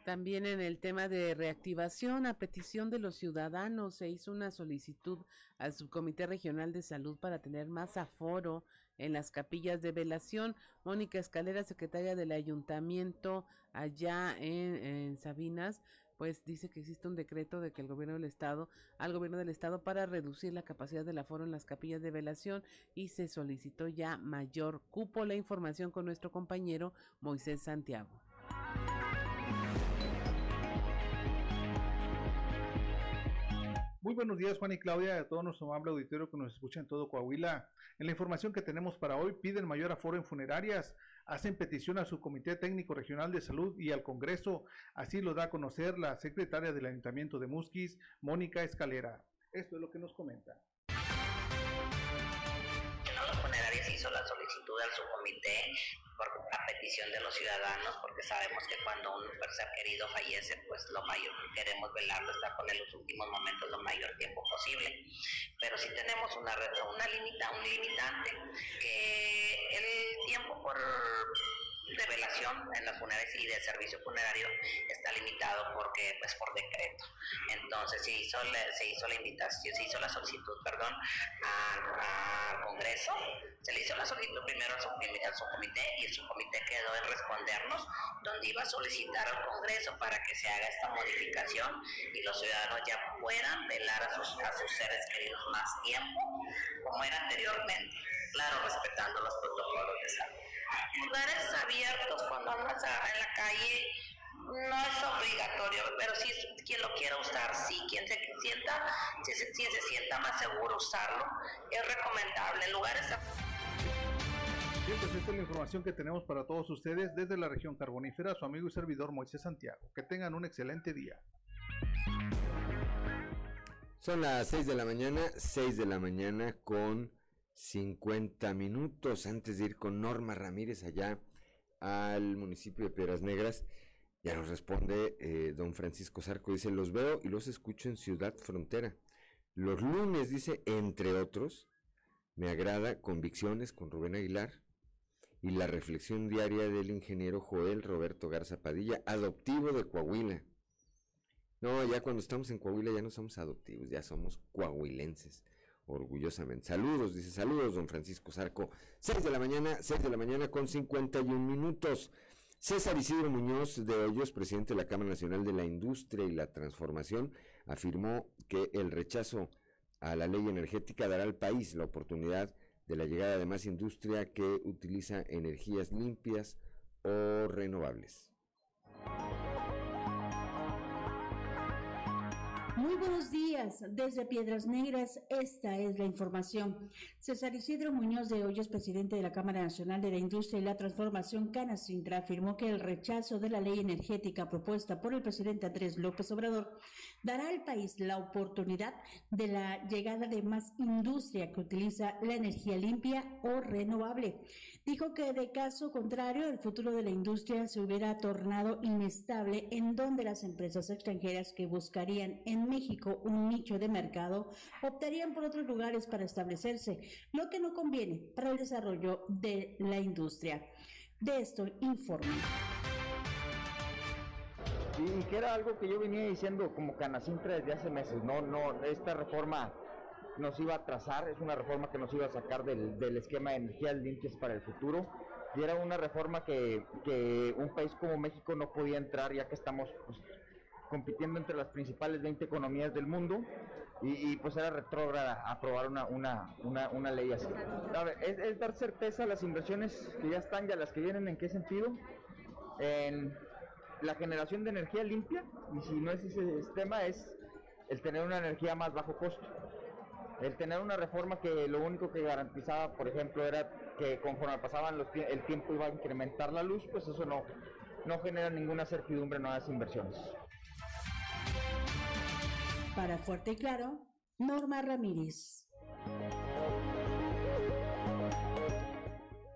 También en el tema de reactivación, a petición de los ciudadanos, se hizo una solicitud al Subcomité Regional de Salud para tener más aforo en las capillas de velación. Mónica Escalera, secretaria del ayuntamiento allá en, Sabinas, pues dice que existe un decreto de que el gobierno del estado, al gobierno del estado para reducir la capacidad del aforo en las capillas de velación y se solicitó ya mayor cupo. La información con nuestro compañero Moisés Santiago. Muy buenos días, Juan y Claudia, a todo nuestro amable auditorio que nos escucha en todo Coahuila. En la información que tenemos para hoy, piden mayor aforo en funerarias, hacen petición a su Comité Técnico Regional de Salud y al Congreso. Así lo da a conocer la secretaria del Ayuntamiento de Musquis, Mónica Escalera. Esto es lo que nos comenta. La solicitud al subcomité por a petición de los ciudadanos, porque sabemos que cuando un ser querido fallece, pues lo mayor queremos velarlo, estar con él los últimos momentos lo mayor tiempo posible. Pero sí tenemos una, una limita, un limitante, que el tiempo por revelación en las funerarias y de servicio funerario está limitado porque pues por decreto. Entonces se hizo la, se hizo la invitación se hizo la solicitud perdón al Congreso. Se le hizo la solicitud primero al subcomité, subcomité y el subcomité quedó en respondernos donde iba a solicitar al Congreso para que se haga esta modificación y los ciudadanos ya puedan velar a sus, a sus seres queridos más tiempo como era anteriormente claro respetando los protocolos de salud lugares abiertos cuando andas a- en la calle no es obligatorio, pero si es- quien lo quiera usar, sí, quien se sienta, si se, si se sienta más seguro usarlo, es recomendable. En lugares Bien, pues esta es la información que tenemos para todos ustedes desde la región carbonífera, su amigo y servidor Moisés Santiago. Que tengan un excelente día. Son las 6 de la mañana, 6 de la mañana con 50 minutos antes de ir con Norma Ramírez allá al municipio de Piedras Negras. Ya nos responde eh, don Francisco Zarco, dice, los veo y los escucho en Ciudad Frontera. Los lunes, dice, entre otros, me agrada Convicciones con Rubén Aguilar y la reflexión diaria del ingeniero Joel Roberto Garza Padilla, adoptivo de Coahuila. No, ya cuando estamos en Coahuila ya no somos adoptivos, ya somos coahuilenses, orgullosamente. Saludos, dice, saludos, don Francisco Zarco. 6 de la mañana, 6 de la mañana con 51 minutos. César Isidro Muñoz de Hoyos, presidente de la Cámara Nacional de la Industria y la Transformación, afirmó que el rechazo a la ley energética dará al país la oportunidad de la llegada de más industria que utiliza energías limpias o renovables. Muy buenos días. Desde Piedras Negras, esta es la información. César Isidro Muñoz de Hoyos, presidente de la Cámara Nacional de la Industria y la Transformación, Canacintra, afirmó que el rechazo de la ley energética propuesta por el presidente Andrés López Obrador dará al país la oportunidad de la llegada de más industria que utiliza la energía limpia o renovable. Dijo que de caso contrario, el futuro de la industria se hubiera tornado inestable en donde las empresas extranjeras que buscarían en México un nicho de mercado optarían por otros lugares para establecerse, lo que no conviene para el desarrollo de la industria. De esto informa. y que era algo que yo venía diciendo como Canacintra desde hace meses, no, no, esta reforma nos iba a trazar, es una reforma que nos iba a sacar del, del esquema de energías limpias para el futuro y era una reforma que, que un país como México no podía entrar ya que estamos pues, compitiendo entre las principales 20 economías del mundo y, pues era retrógrada aprobar una, una, una, una ley así. A ver, es, dar certeza a las inversiones que ya están y a las que vienen, ¿en qué sentido? En la generación de energía limpia y si no es ese sistema es el tener una energía más bajo costo. El tener una reforma que lo único que garantizaba, por ejemplo, era que conforme pasaban los el tiempo iba a incrementar la luz, pues eso no, no genera ninguna certidumbre en nuevas inversiones. Para Fuerte y Claro, Norma Ramírez.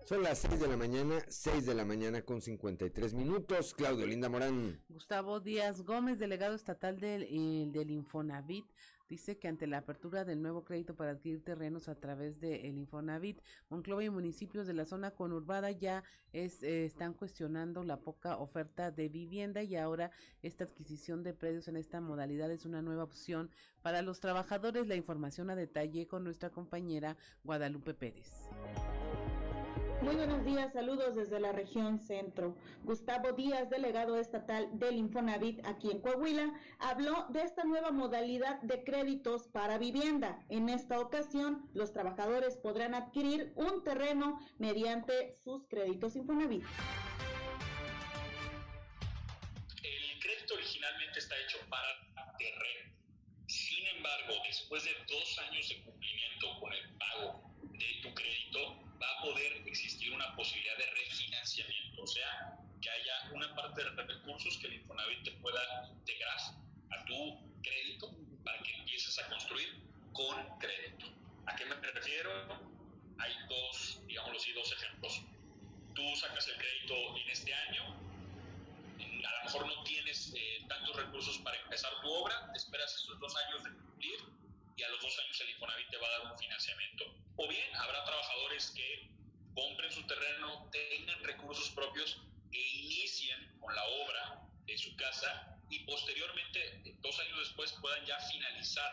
Son las 6 de la mañana, 6 de la mañana con 53 minutos. Claudio Linda Morán. Gustavo Díaz Gómez, delegado estatal del, eh, del Infonavit, dice que ante la apertura del nuevo crédito para adquirir terrenos a través del el Infonavit, Monclova y municipios de la zona conurbada ya eh, están cuestionando la poca oferta de vivienda y ahora esta adquisición de predios en esta modalidad es una nueva opción para los trabajadores. La información a detalle con nuestra compañera Guadalupe Pérez. Muy buenos días, saludos desde la región centro. Gustavo Díaz, delegado estatal del Infonavit aquí en Coahuila, habló de esta nueva modalidad de créditos para vivienda. En esta ocasión, los trabajadores podrán adquirir un terreno mediante sus créditos Infonavit. El crédito originalmente está hecho para terreno. Sin embargo, después de dos años de cumplimiento con el pago de tu crédito, va a poder existir una posibilidad de refinanciamiento, o sea, que haya una parte de recursos que el Infonavit te pueda integrar a tu crédito para que empieces a construir con crédito. ¿A qué me refiero? Hay dos, digámoslo así, dos ejemplos. Tú sacas el crédito en este año, a lo mejor no tienes eh, tantos recursos para empezar tu obra, te esperas esos dos años de cumplir y a los dos años el Infonavit te va a dar un financiamiento. O bien habrá trabajadores que compren su terreno, tengan recursos propios e inicien con la obra de su casa y posteriormente, dos años después, puedan ya finalizar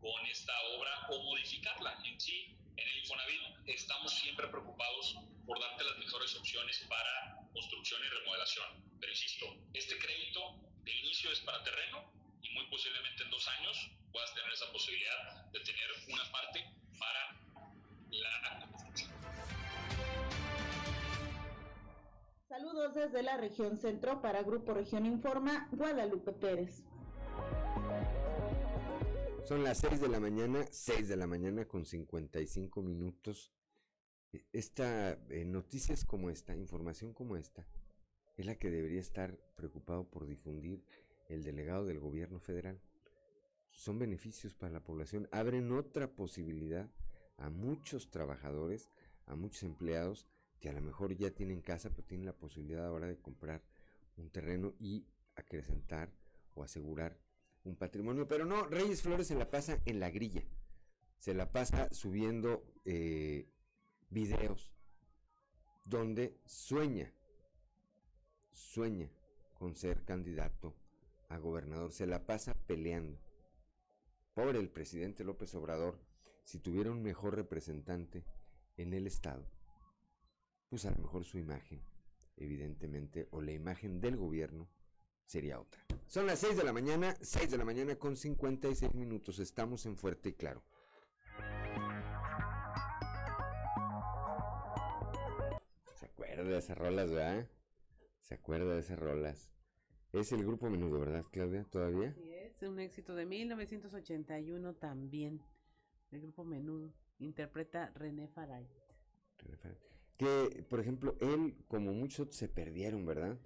con esta obra o modificarla. En sí, en el Infonavit estamos siempre preocupados por darte las mejores opciones para construcción y remodelación. Pero insisto, este crédito de inicio es para terreno y muy posiblemente en dos años puedas tener esa posibilidad de tener una parte para la. Saludos desde la región centro para Grupo Región Informa, Guadalupe Pérez. Son las 6 de la mañana, 6 de la mañana con 55 minutos. Esta eh, noticias como esta, información como esta, es la que debería estar preocupado por difundir el delegado del gobierno federal. Son beneficios para la población, abren otra posibilidad a muchos trabajadores, a muchos empleados que a lo mejor ya tienen casa, pero tienen la posibilidad ahora de comprar un terreno y acrecentar o asegurar un patrimonio. Pero no, Reyes Flores se la pasa en la grilla, se la pasa subiendo eh, videos donde sueña, sueña con ser candidato a gobernador, se la pasa peleando. Pobre el presidente López Obrador, si tuviera un mejor representante en el Estado, pues a lo mejor su imagen, evidentemente, o la imagen del gobierno sería otra. Son las 6 de la mañana, 6 de la mañana con 56 minutos, estamos en Fuerte y Claro. ¿Se acuerda de esas rolas, verdad? ¿Se acuerda de esas rolas? Es el grupo menudo, ¿verdad, Claudia? ¿Todavía? Sí, es un éxito de 1981 también. El grupo menudo interpreta René Faray. René Faray. Que, por ejemplo, él, como muchos otros, se perdieron, ¿verdad?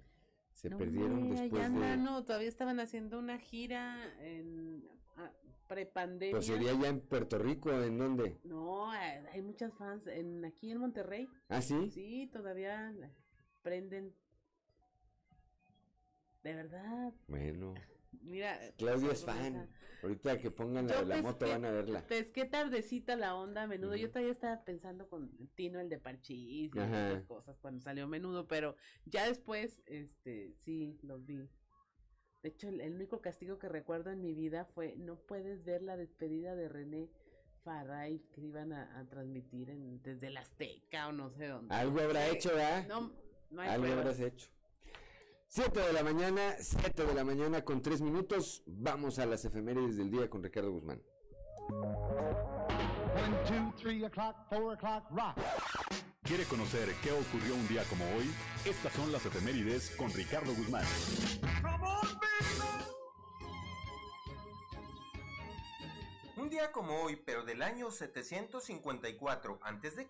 Se No, perdieron después de... andan, no, todavía estaban haciendo una gira en ah, prepandemia. Pues sería ya en Puerto Rico, ¿en dónde? No, eh, hay muchas fans en aquí en Monterrey. ¿Ah, sí? Sí, todavía prenden. De verdad. Bueno, Mira, Claudia es fan. Ahorita que pongan la de la moto van a verla. Pesqué tardecita la onda a menudo. Yo todavía estaba pensando con Tino el de Parchís y Ajá. esas cosas cuando salió menudo, pero ya después, este, sí, los vi. De hecho, el, el único castigo que recuerdo en mi vida fue no puedes ver la despedida de René Faray que iban a, a transmitir en, desde la Azteca o no sé dónde. Algo habrá hecho, ¿verdad? No, no hay Algo pruebas. habrás hecho. 7 de la mañana, 7 de la mañana con 3 minutos. Vamos a las efemérides del día con Ricardo Guzmán. One, two, three o'clock, four o'clock, rock. ¿Quiere conocer qué ocurrió un día como hoy? Estas son las efemérides con Ricardo Guzmán. Un día como hoy, pero del año 754 a.C.,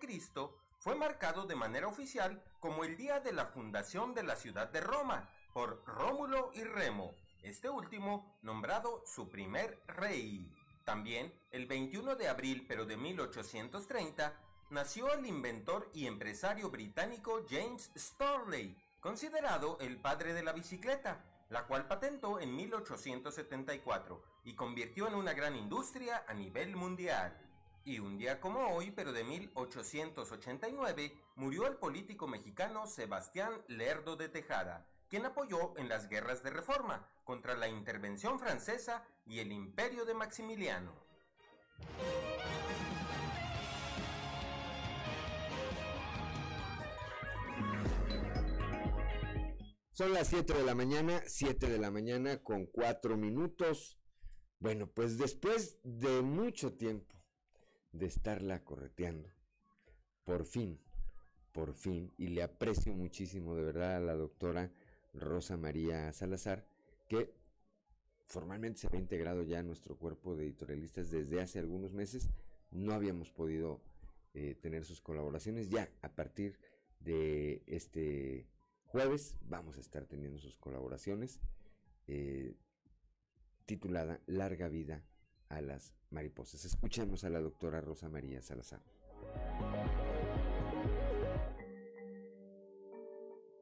fue marcado de manera oficial como el día de la fundación de la ciudad de Roma por Rómulo y Remo, este último nombrado su primer rey. También, el 21 de abril pero de 1830, nació el inventor y empresario británico James Storley, considerado el padre de la bicicleta, la cual patentó en 1874 y convirtió en una gran industria a nivel mundial. Y un día como hoy, pero de 1889, murió el político mexicano Sebastián Lerdo de Tejada, quien apoyó en las guerras de reforma contra la intervención francesa y el imperio de Maximiliano. Son las 7 de la mañana, 7 de la mañana con 4 minutos. Bueno, pues después de mucho tiempo de estarla correteando, por fin, por fin, y le aprecio muchísimo de verdad a la doctora Rosa María Salazar, que formalmente se había integrado ya a nuestro cuerpo de editorialistas desde hace algunos meses. No habíamos podido eh, tener sus colaboraciones. Ya a partir de este jueves vamos a estar teniendo sus colaboraciones. eh, titulada Larga vida a las mariposas. Escuchemos a la doctora Rosa María Salazar.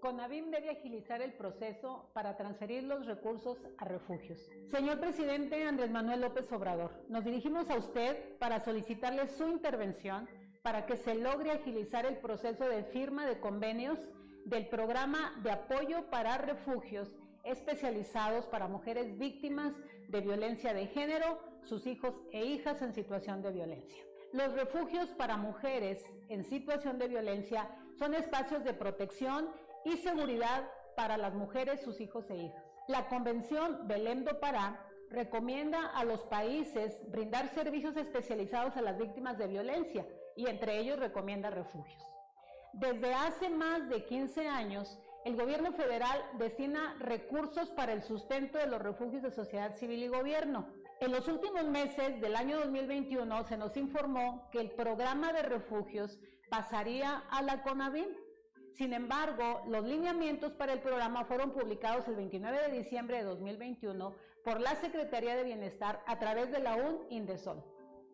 CONAVIM debe agilizar el proceso para transferir los recursos a refugios. Señor presidente Andrés Manuel López Obrador, nos dirigimos a usted para solicitarle su intervención para que se logre agilizar el proceso de firma de convenios del programa de apoyo para refugios especializados para mujeres víctimas de violencia de género, sus hijos e hijas en situación de violencia. Los refugios para mujeres en situación de violencia son espacios de protección y seguridad para las mujeres, sus hijos e hijas. La Convención Belém do Pará recomienda a los países brindar servicios especializados a las víctimas de violencia y entre ellos recomienda refugios. Desde hace más de 15 años, el gobierno federal destina recursos para el sustento de los refugios de sociedad civil y gobierno. En los últimos meses del año 2021 se nos informó que el programa de refugios pasaría a la CONAVIM. Sin embargo, los lineamientos para el programa fueron publicados el 29 de diciembre de 2021 por la Secretaría de Bienestar a través de la UN Indesol.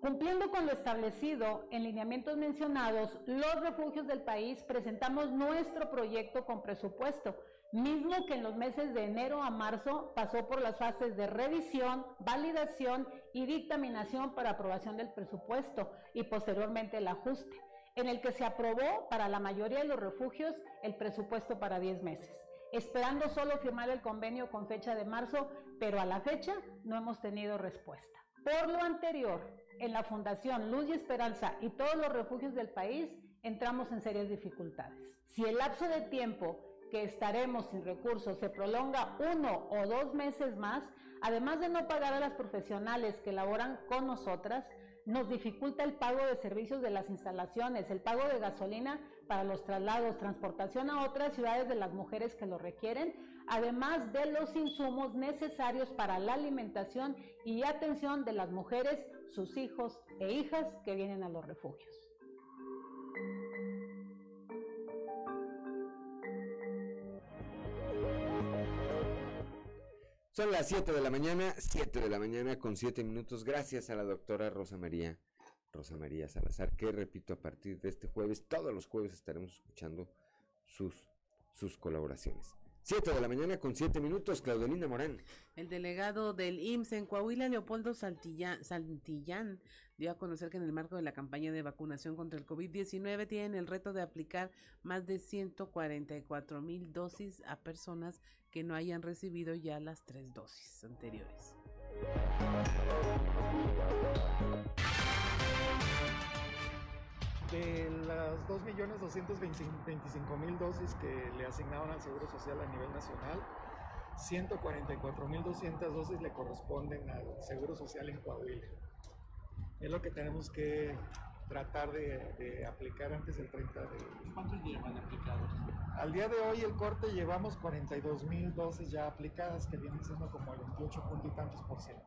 Cumpliendo con lo establecido en lineamientos mencionados, los refugios del país presentamos nuestro proyecto con presupuesto, mismo que en los meses de enero a marzo pasó por las fases de revisión, validación y dictaminación para aprobación del presupuesto y posteriormente el ajuste, en el que se aprobó para la mayoría de los refugios el presupuesto para 10 meses, esperando solo firmar el convenio con fecha de marzo, pero a la fecha no hemos tenido respuesta. Por lo anterior, en la Fundación Luz y Esperanza y todos los refugios del país entramos en serias dificultades. Si el lapso de tiempo que estaremos sin recursos se prolonga uno o dos meses más, además de no pagar a las profesionales que laboran con nosotras, nos dificulta el pago de servicios de las instalaciones, el pago de gasolina para los traslados, transportación a otras ciudades de las mujeres que lo requieren, además de los insumos necesarios para la alimentación y atención de las mujeres, sus hijos e hijas que vienen a los refugios. Son las 7 de la mañana, 7 de la mañana con 7 minutos. Gracias a la doctora Rosa María, Rosa María Salazar, que repito, a partir de este jueves, todos los jueves estaremos escuchando sus, sus colaboraciones. 7 de la mañana con 7 minutos, Claudelina Morán. El delegado del IMSS en Coahuila, Leopoldo Santillán, Santillán, dio a conocer que en el marco de la campaña de vacunación contra el COVID-19 tienen el reto de aplicar más de 144 mil dosis a personas que no hayan recibido ya las tres dosis anteriores. De las 2.225.000 dosis que le asignaron al Seguro Social a nivel nacional, 144.200 dosis le corresponden al Seguro Social en Coahuila. Es lo que tenemos que tratar de, de aplicar antes del 30 de... ¿Cuántos llevan aplicados? Al día de hoy el corte llevamos 42.000 dosis ya aplicadas, que viene siendo como el 28 punto y tantos por ciento.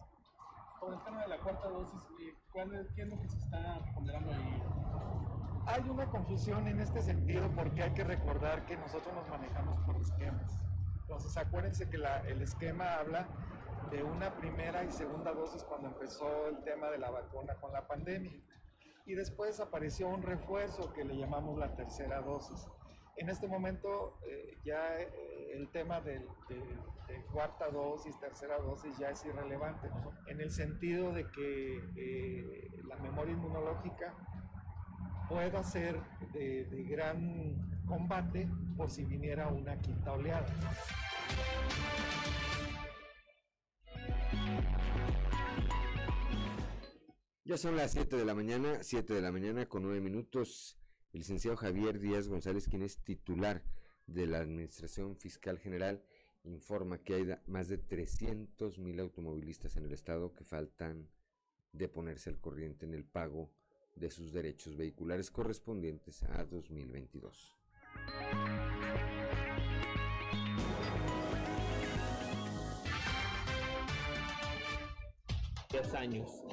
Con el tema de la cuarta dosis, ¿cuál es, ¿qué es lo que se está ponderando ahí? Hay una confusión en este sentido porque hay que recordar que nosotros nos manejamos por esquemas. Entonces acuérdense que la- el esquema habla de una primera y segunda dosis cuando empezó el tema de la vacuna con la pandemia. Y después apareció un refuerzo que le llamamos la tercera dosis. En este momento eh, ya eh, el tema de, de cuarta dosis, tercera dosis ya es irrelevante, en el sentido de que eh, la memoria inmunológica pueda ser de gran combate por si viniera una quinta oleada. Ya son las 7 de la mañana, 7 de la mañana con 9 minutos. El licenciado Javier Díaz González, quien es titular de la Administración Fiscal General, informa que hay más de 300 mil automovilistas en el estado que faltan de ponerse al corriente en el pago de sus derechos vehiculares correspondientes a 2022. 10 años.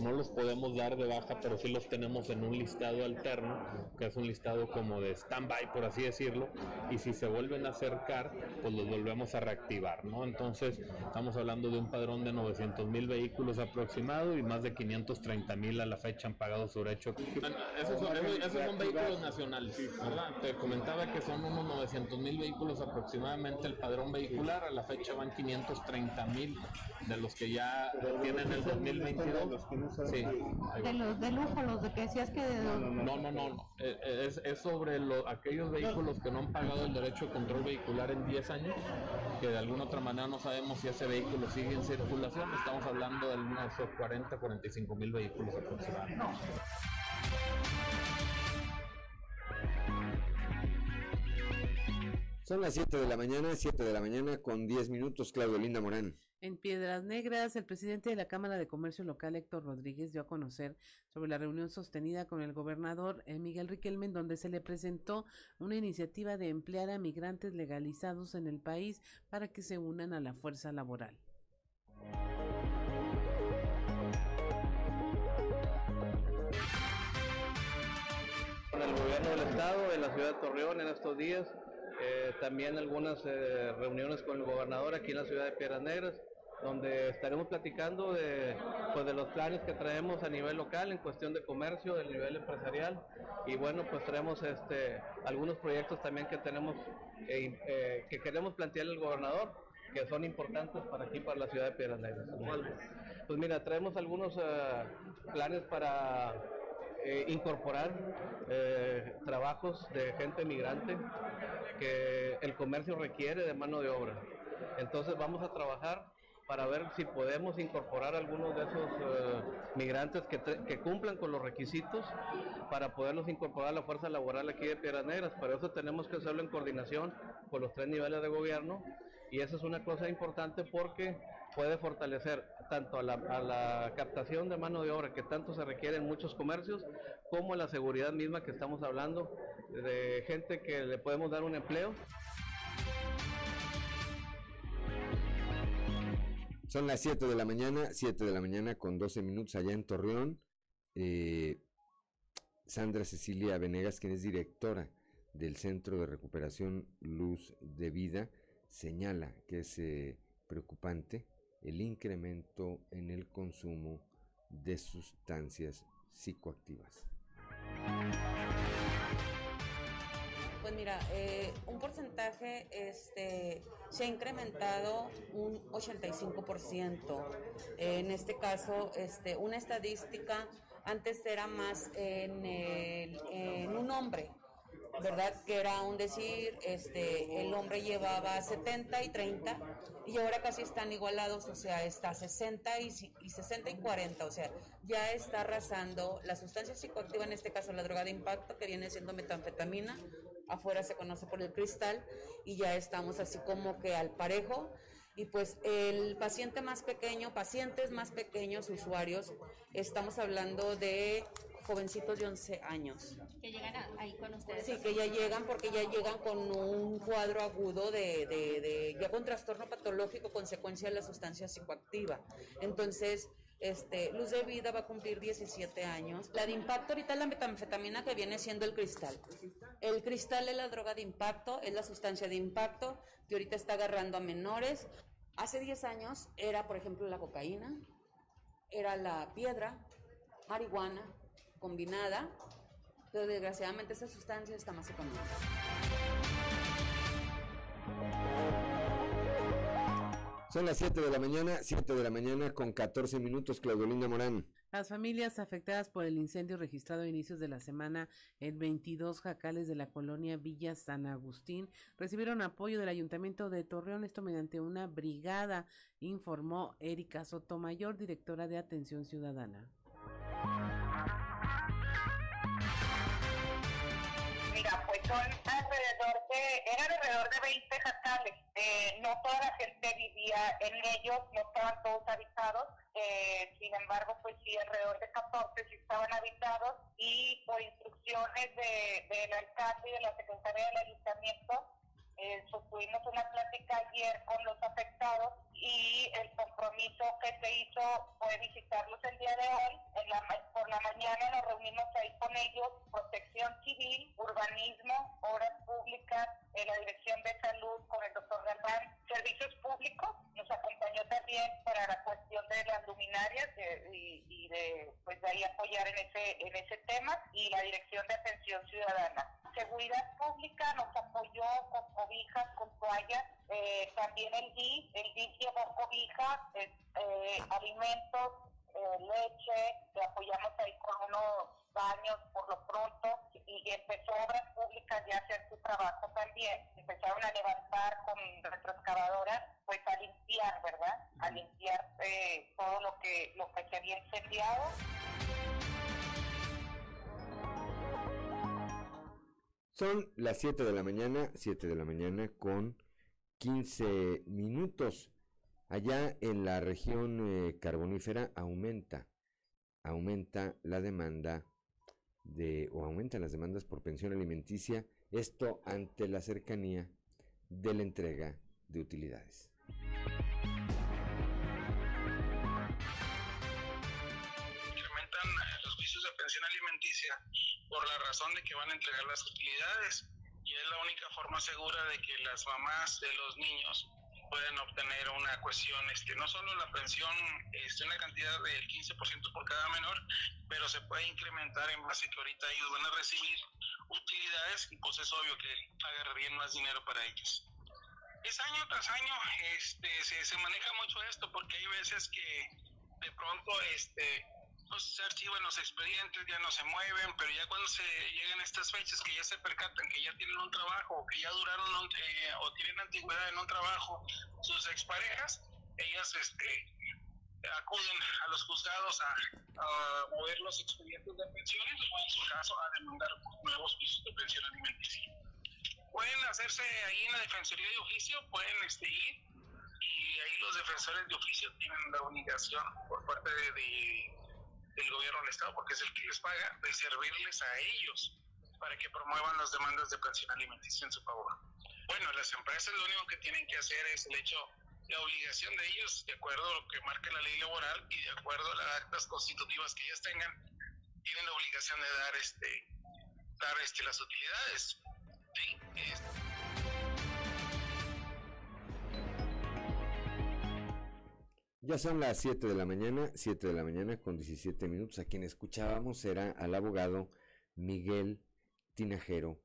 No los podemos dar de baja, pero sí los tenemos en un listado alterno, que es un listado como de stand-by, por así decirlo, y si se vuelven a acercar, pues los volvemos a reactivar, ¿no? Entonces, estamos hablando de un padrón de 900 mil vehículos aproximado y más de 530 mil a la fecha han pagado su derecho. Esos son, esos- son vehículos nacionales, ¿verdad? Te comentaba que son unos 900 mil vehículos aproximadamente el padrón vehicular, a la fecha van 530 mil de los que ya tienen el 2022. Sí. De los de lujo, los de que decías que de No, no, no, no. Eh, eh, Es, es sobre lo- aquellos vehículos que no han pagado el derecho de control vehicular en 10 años, que de alguna otra manera no sabemos si ese vehículo sigue en circulación. Estamos hablando de unos 40, 45 mil vehículos aproximadamente. Son las 7 de la mañana, 7 de la mañana con 10 minutos, Claudio Linda Morán. En Piedras Negras, el presidente de la Cámara de Comercio Local, Héctor Rodríguez, dio a conocer sobre la reunión sostenida con el gobernador eh, Miguel Riquelme, donde se le presentó una iniciativa de emplear a migrantes legalizados en el país para que se unan a la fuerza laboral. con el gobierno del estado de la ciudad de Torreón en estos días, eh, también algunas eh, reuniones con el gobernador aquí en la ciudad de Piedras Negras, donde estaremos platicando de, pues, de los planes que traemos a nivel local en cuestión de comercio, del nivel empresarial y bueno, pues traemos este, algunos proyectos también que tenemos, eh, eh, que queremos plantearle al gobernador que son importantes para aquí, para la ciudad de Piedras Negras. Pues mira, traemos algunos eh, planes para eh, incorporar eh, trabajos de gente migrante que el comercio requiere de mano de obra. Entonces vamos a trabajar para ver si podemos incorporar algunos de esos eh, migrantes que, que cumplan con los requisitos para poderlos incorporar a la fuerza laboral aquí de Piedras Negras. Para eso tenemos que hacerlo en coordinación con los tres niveles de gobierno y eso es una cosa importante porque puede fortalecer tanto a la, a la captación de mano de obra que tanto se requiere en muchos comercios, como a la seguridad misma que estamos hablando de gente que le podemos dar un empleo. Son las 7 de la mañana, 7 de la mañana con 12 minutos allá en Torreón. Eh, Sandra Cecilia Venegas, quien es directora del Centro de Recuperación Luz de Vida, señala que es eh, preocupante el incremento en el consumo de sustancias psicoactivas. Pues mira, eh, un porcentaje este, se ha incrementado un 85%. En este caso, este, una estadística antes era más en, el- en un hombre, ¿verdad? Que era un decir, este, el hombre llevaba 70 y 30 y ahora casi están igualados, o sea, está 60 y, si- y 60 y 40, o sea, ya está arrasando la sustancia psicoactiva, en este caso la droga de impacto, que viene siendo metanfetamina, afuera se conoce por el cristal, y ya estamos así como que al parejo. Y pues el paciente más pequeño, pacientes más pequeños, usuarios, estamos hablando de jovencitos de 11 años. Que llegan ahí con ustedes. Sí, que ya llegan porque ya llegan con un cuadro agudo de, de, de- ya con trastorno patológico consecuencia de la sustancia psicoactiva. Entonces, este, Luz de Vida va a cumplir 17 años. La de impacto ahorita es la metanfetamina que viene siendo el cristal. El cristal es la droga de impacto, es la sustancia de impacto que ahorita está agarrando a menores. Hace 10 años era, por ejemplo, la cocaína, era la piedra, marihuana combinada, pero desgraciadamente esa sustancia está más económica. Son las 7 de la mañana, 7 de la mañana con 14 minutos, Claudolinda Morán. Las familias afectadas por el incendio registrado a inicios de la semana en 22 jacales de la colonia Villa San Agustín recibieron apoyo del Ayuntamiento de Torreón, esto mediante una brigada, informó Erika Sotomayor, directora de Atención Ciudadana. Son alrededor de, eran alrededor de 20 jacales. Eh, no toda la gente vivía en ellos, no estaban todos habitados. eh, sin embargo, pues sí, alrededor de 14 sí estaban habitados y por instrucciones de, del alcalde y de la secretaria del ayuntamiento, eh, una plática ayer con los afectados y el compromiso que se hizo fue visitarlos el día de hoy. En la por la mañana nos reunimos ahí con ellos, protección civil, urbanismo, obras públicas, eh, la dirección de salud con el doctor Galván, servicios públicos, nos acompañó también para la cuestión de las luminarias eh, y, y de pues de ahí apoyar en ese en ese tema y la dirección de atención ciudadana. Seguridad pública nos apoyó con cobijas, con toallas, eh, también el DIF, el DIF llevó cobijas, eh, eh, alimentos, eh, leche, le apoyamos ahí con unos baños por lo pronto y empezó obras públicas ya a hacer su trabajo también, empezaron a levantar con retroexcavadoras, pues a limpiar, ¿verdad? A limpiar eh, todo lo que, lo que se había incendiado. Son las 7 de la mañana, 7 de la mañana con 15 minutos. Allá en la región eh, carbonífera aumenta, aumenta la demanda de, o aumentan las demandas por pensión alimenticia, esto ante la cercanía de la entrega de utilidades. Alimenticia por la razón de que van a entregar las utilidades y es la única forma segura de que las mamás de los niños puedan obtener una cuestión, este, no solo la pensión, este, una cantidad del 15% por cada menor, pero se puede incrementar en base que ahorita ellos van a recibir utilidades y pues es obvio que agarrarían más dinero para ellos. Es año tras año, este, se, se maneja mucho esto porque hay veces que de pronto este pues se archivan los expedientes, ya no se mueven, pero ya cuando se llegan estas fechas que ya se percatan que ya tienen un trabajo, que ya duraron un- eh, o tienen antigüedad en un trabajo, sus exparejas, ellas este acuden a los juzgados a, a mover los expedientes de pensiones o en su caso a demandar nuevos pisos de pensión alimenticia. Pueden hacerse ahí en la Defensoría de Oficio, pueden este, ir y ahí los defensores de oficio tienen la obligación por parte de, de- del gobierno del Estado, porque es el que les paga, de servirles a ellos para que promuevan las demandas de pensión alimenticia en su favor. Bueno, las empresas lo único que tienen que hacer es el hecho, la obligación de ellos, de acuerdo a lo que marca la ley laboral y de acuerdo a las actas constitutivas que ellas tengan, tienen la obligación de dar este dar este las utilidades. Sí, es- Ya son las 7 de la mañana, 7 de la mañana con 17 minutos. A quien escuchábamos era al abogado Miguel Tinajero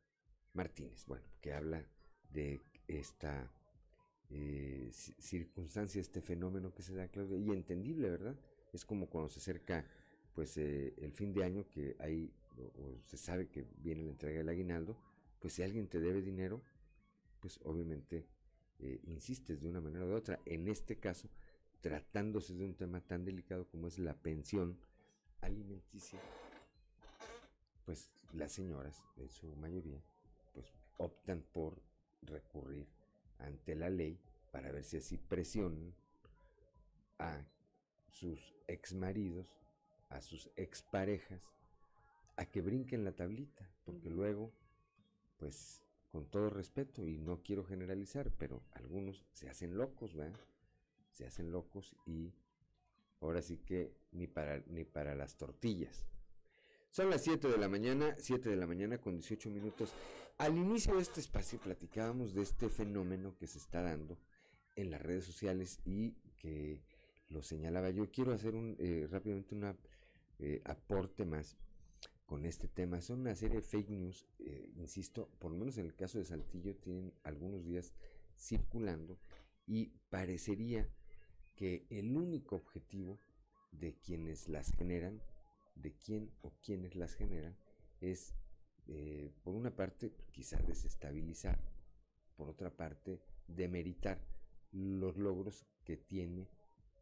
Martínez, bueno, que habla de esta eh, ci- circunstancia, este fenómeno que se da, Claudia, y entendible, ¿verdad? Es como cuando se acerca pues eh, el fin de año que hay, o, o se sabe que viene la entrega del aguinaldo, pues si alguien te debe dinero, pues obviamente eh, insistes de una manera u otra. En este caso, tratándose de un tema tan delicado como es la pensión alimenticia, pues las señoras, en su mayoría, pues optan por recurrir ante la ley para ver si así presionan a sus exmaridos, a sus exparejas, a que brinquen la tablita, porque luego, pues, con todo respeto, y no quiero generalizar, pero algunos se hacen locos, ¿verdad? Se hacen locos y ahora sí que ni para, ni para las tortillas. Son las 7 de la mañana, 7 de la mañana con 18 minutos. Al inicio de este espacio platicábamos de este fenómeno que se está dando en las redes sociales y que lo señalaba yo. Quiero hacer un, eh, rápidamente un eh, aporte más con este tema. Son una serie de fake news, eh, insisto, por lo menos en el caso de Saltillo tienen algunos días circulando y parecería que el único objetivo de quienes las generan, de quién o quienes las generan, es por una parte quizá desestabilizar, por otra parte demeritar los logros que tiene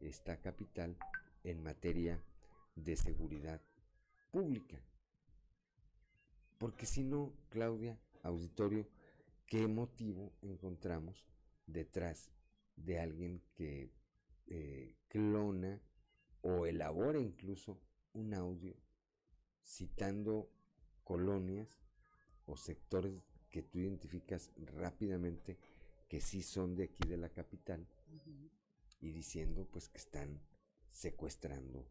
esta capital en materia de seguridad pública. Porque si no, Claudia, auditorio, ¿qué motivo encontramos detrás de alguien que eh, clona o elabora incluso un audio citando colonias o sectores que tú identificas rápidamente que sí son de aquí de la capital y diciendo pues que están secuestrando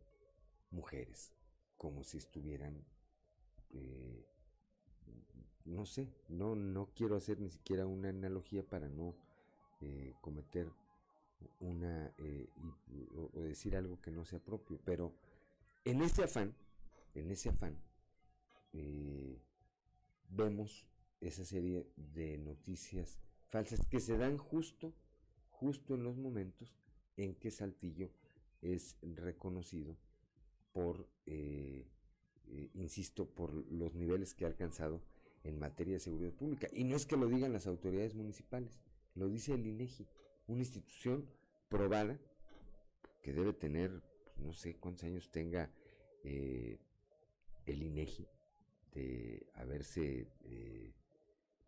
mujeres como si estuvieran eh, no sé no no quiero hacer ni siquiera una analogía para no eh, cometer una eh, o, decir algo que no sea propio pero en ese afán en ese afán vemos esa serie de noticias falsas que se dan justo justo en los momentos en que Saltillo es reconocido por, eh, eh, insisto, por los niveles que ha alcanzado en materia de seguridad pública. Y no es que lo digan las autoridades municipales, lo dice el INEGI, una institución probada que debe tener, pues, no sé cuántos años tenga eh, el INEGI de haberse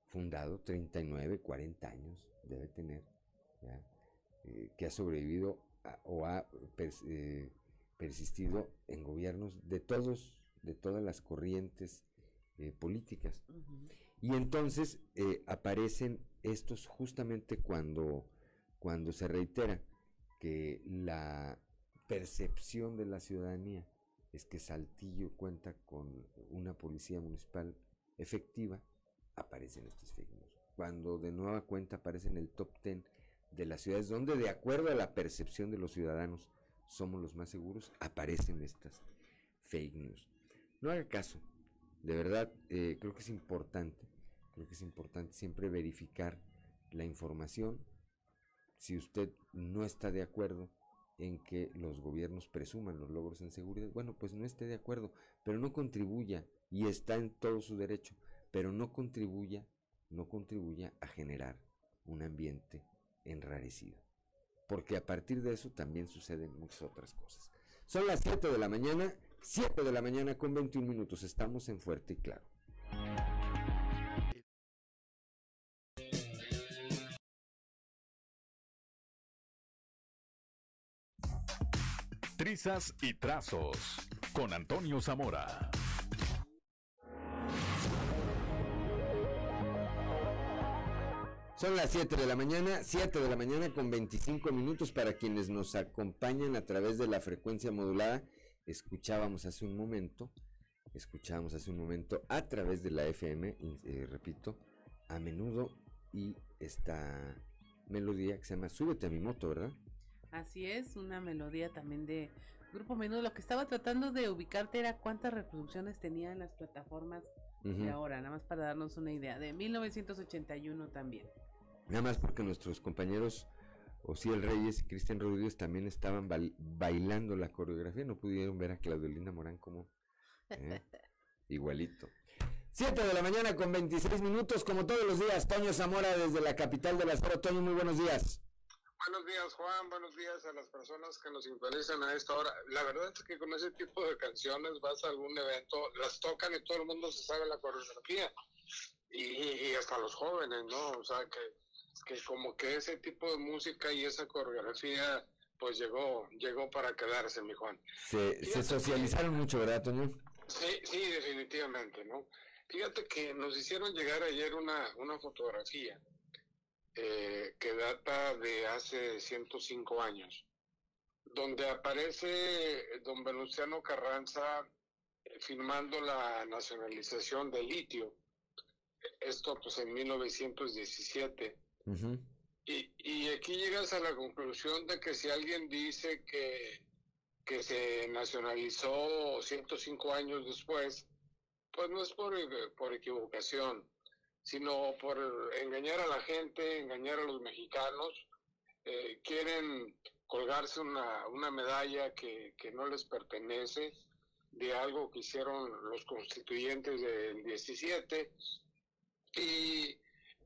fundado, 39, 40 años debe tener. ¿ya? Eh, que ha sobrevivido o ha eh, persistido en gobiernos de todos, de todas las corrientes eh, políticas. Y entonces aparecen estos justamente cuando, cuando se reitera que la percepción de la ciudadanía es que Saltillo cuenta con una policía municipal efectiva, aparecen estos fake Cuando de nueva cuenta aparece en el top ten de las ciudades donde de acuerdo a la percepción de los ciudadanos somos los más seguros, aparecen estas fake news. No haga caso, de verdad eh, creo que es importante, creo que es importante siempre verificar la información. Si usted no está de acuerdo en que los gobiernos presuman los logros en seguridad, bueno, pues no esté de acuerdo, pero no contribuya, y está en todo su derecho, pero no contribuya, no contribuya a generar un ambiente enrarecido. Porque a partir de eso también suceden muchas otras cosas. Son las 7 de la mañana, 7 de la mañana con 21 minutos. Estamos en Fuerte y Claro. Trizas y trazos con Antonio Zamora. Son las 7 de la mañana, 7 de la mañana con 25 minutos para quienes nos acompañan a través de la frecuencia modulada. Escuchábamos hace un momento, escuchábamos hace un momento a través de la FM, eh, repito, a menudo y esta melodía que se llama Súbete a mi moto, ¿verdad? Así es, una melodía también de Grupo Menudo. Lo que estaba tratando de ubicarte era cuántas reproducciones tenía en las plataformas de ahora, nada más para darnos una idea. De 1981 también. Nada más porque nuestros compañeros Ociel Reyes y Cristian Rodríguez también estaban bailando la coreografía, no pudieron ver a Claudelina Morán como ¿eh? igualito. 7 de la mañana con 26 minutos, como todos los días, Toño Zamora desde la capital de la Zona. Toño, muy buenos días. Buenos días, Juan. Buenos días a las personas que nos sintonizan a esta hora. La verdad es que con ese tipo de canciones vas a algún evento, las tocan y todo el mundo se sabe la coreografía. Y, y hasta los jóvenes, ¿no? O sea, que, que como que ese tipo de música y esa coreografía, pues llegó, llegó para quedarse, mi Juan. Se, se socializaron mucho, ¿verdad, Toño? Sí, sí, definitivamente, ¿no? Fíjate que nos hicieron llegar ayer una, una fotografía eh, que data de hace 105 años, donde aparece don Venustiano Carranza eh, firmando la nacionalización del litio, esto pues en 1917. y, y aquí llegas a la conclusión de que si alguien dice que, que se nacionalizó 105 años después, pues no es por, por equivocación, sino por engañar a la gente, engañar a los mexicanos. Eh, quieren colgarse una, una medalla que, que, no les pertenece de algo que hicieron los constituyentes del 17. Y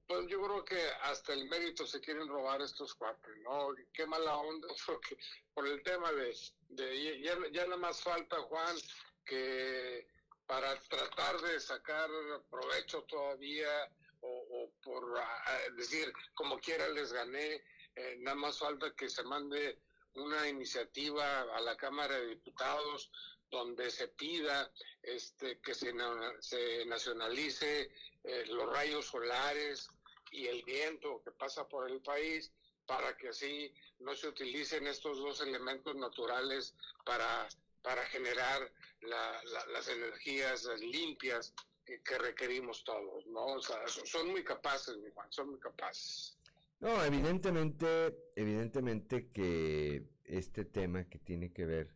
pues yo creo que hasta el mérito se quieren robar estos cuatro, ¿no? Qué mala onda, porque por el tema de, de ya, ya nada más falta, Juan, que para tratar de sacar provecho todavía o, por ah, decir como quiera les gané, eh, nada más falta que se mande una iniciativa a la Cámara de Diputados donde se pida este que se, se nacionalice eh, los rayos solares y el viento que pasa por el país para que así no se utilicen estos dos elementos naturales para para generar las energías limpias que, requerimos todos, ¿no? O sea, son muy capaces, mi Juan, son muy capaces. No, evidentemente, evidentemente que este tema que tiene que ver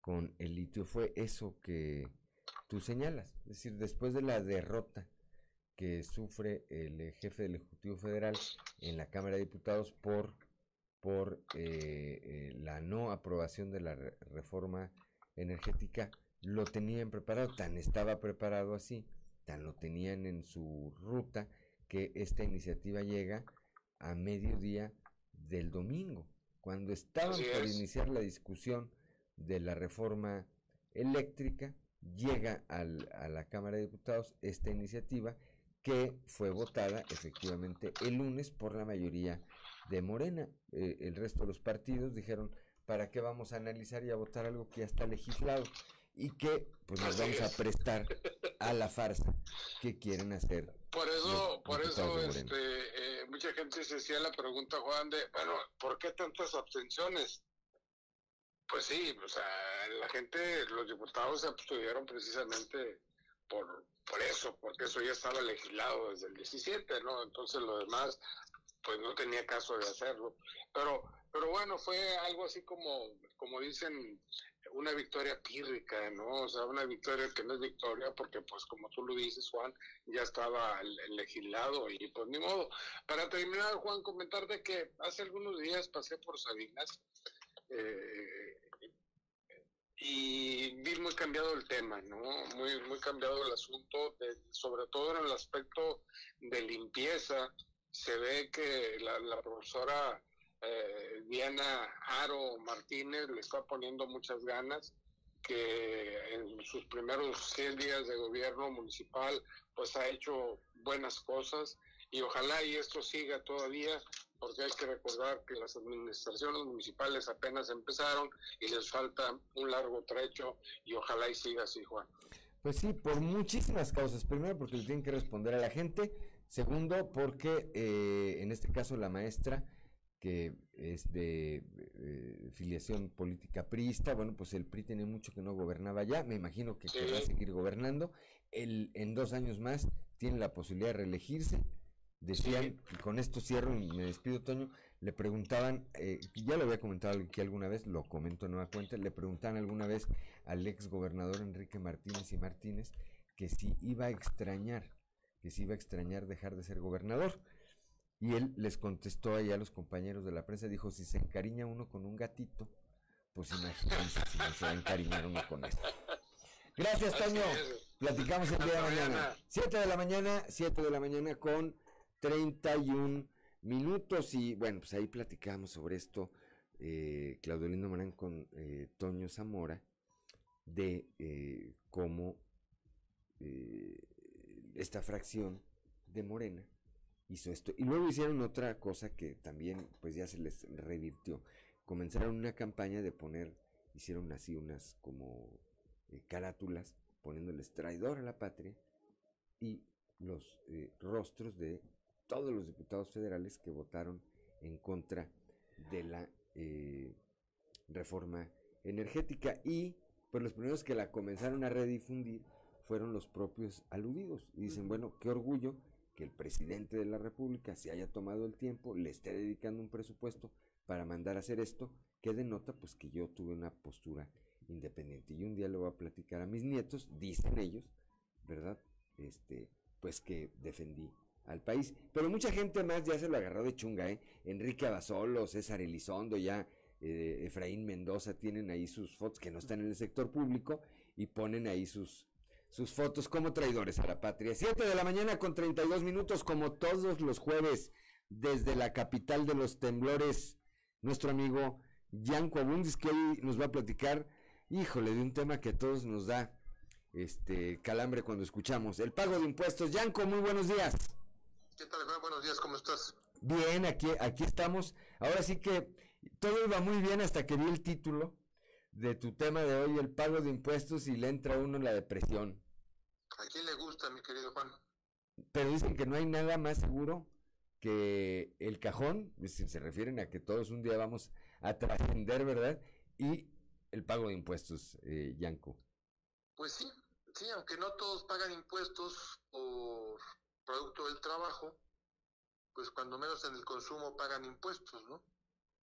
con el litio fue eso que tú señalas, es decir, después de la derrota que sufre el jefe del Ejecutivo Federal en la Cámara de Diputados por, por eh, eh, la no aprobación de la reforma energética lo tenían preparado, tan estaba preparado así, tan lo tenían en su ruta, que esta iniciativa llega a mediodía del domingo, cuando estaban por iniciar la discusión de la reforma eléctrica, llega al, a la Cámara de Diputados esta iniciativa que fue votada efectivamente el lunes por la mayoría de Morena. Eh, el resto de los partidos dijeron, ¿para qué vamos a analizar y a votar algo que ya está legislado? Y que pues nos vamos a prestar a la farsa que quieren hacer. Por eso, por eso este, eh, mucha gente se hacía la pregunta, Juan, de, bueno, ¿por qué tantas abstenciones? Pues sí, o sea, la gente, los diputados se abstuvieron precisamente por, por eso, porque eso ya estaba legislado desde el 17, ¿no? Entonces lo demás, pues no tenía caso de hacerlo. Pero pero bueno, fue algo así como, como dicen, una victoria pírrica, ¿no? O sea, una victoria que no es victoria porque, pues, como tú lo dices, Juan, ya estaba legislado y pues ni modo. Para terminar, Juan, comentarte que hace algunos días pasé por Sabinas eh, y vi muy cambiado el tema, ¿no? Muy, muy cambiado el asunto, sobre todo en el aspecto de limpieza. Se ve que la profesora eh, Diana Aro Martínez le está poniendo muchas ganas, que en sus primeros 100 días de gobierno municipal pues ha hecho buenas cosas y ojalá y esto siga todavía porque hay que recordar que las administraciones municipales apenas empezaron y les falta un largo trecho y ojalá y siga así, Juan. Pues sí, por muchísimas causas. Primero, porque le tienen que responder a la gente. Segundo, porque eh, en este caso la maestra que es de eh, filiación política priista, bueno, pues el PRI tiene mucho que no gobernaba ya, me imagino que querrá seguir gobernando, el, en dos años más tiene la posibilidad de reelegirse, decían, y con esto cierro y me despido, Toño, le preguntaban, eh, ya lo había comentado aquí alguna vez, lo comento en nueva cuenta, le preguntaban alguna vez al ex gobernador Enrique Martínez y Martínez que si iba a extrañar, que si iba a extrañar dejar de ser gobernador. Y él les contestó ahí a los compañeros de la prensa, dijo, si se encariña uno con un gatito, pues imagínense si no se va a encariñar uno con esto. Gracias, Toño. Platicamos el día de mañana. 7 de la mañana, 7 de la mañana con 31 minutos. Y bueno, pues ahí platicamos sobre esto, eh, Claudio Lindo Morán con eh, Toño Zamora, de eh, cómo eh, esta fracción de Morena hizo esto. Y luego hicieron otra cosa que también pues ya se les revirtió. Comenzaron una campaña de poner, hicieron así unas como eh, carátulas poniéndoles traidor a la patria y los eh, rostros de todos los diputados federales que votaron en contra de la eh, reforma energética y pues los primeros que la comenzaron a redifundir fueron los propios aludidos y dicen bueno qué orgullo que el presidente de la república se haya tomado el tiempo le esté dedicando un presupuesto para mandar a hacer esto que denota pues que yo tuve una postura independiente y un día le voy a platicar a mis nietos dicen ellos verdad este pues que defendí al país. Pero mucha gente más ya se lo agarró de chunga, ¿eh? Enrique Abasolo, César Elizondo, ya eh, Efraín Mendoza tienen ahí sus fotos que no están en el sector público y ponen ahí sus, sus fotos como traidores a la patria. 7 de la mañana con 32 minutos, como todos los jueves, desde la capital de los temblores, nuestro amigo Yanko Abundis, que hoy nos va a platicar, híjole, de un tema que a todos nos da este calambre cuando escuchamos. El pago de impuestos. Yanko, muy buenos días. ¿Qué tal, Juan? Buenos días, ¿cómo estás? Bien, aquí, aquí estamos. Ahora sí que todo iba muy bien hasta que vi el título de tu tema de hoy, el pago de impuestos, y le entra a uno la depresión. ¿A quién le gusta, mi querido Juan? Pero dicen que no hay nada más seguro que el cajón, se refieren a que todos un día vamos a trascender, ¿verdad? Y el pago de impuestos, eh, Yanko. Pues sí, sí, aunque no todos pagan impuestos por producto del trabajo, pues cuando menos en el consumo pagan impuestos, ¿no?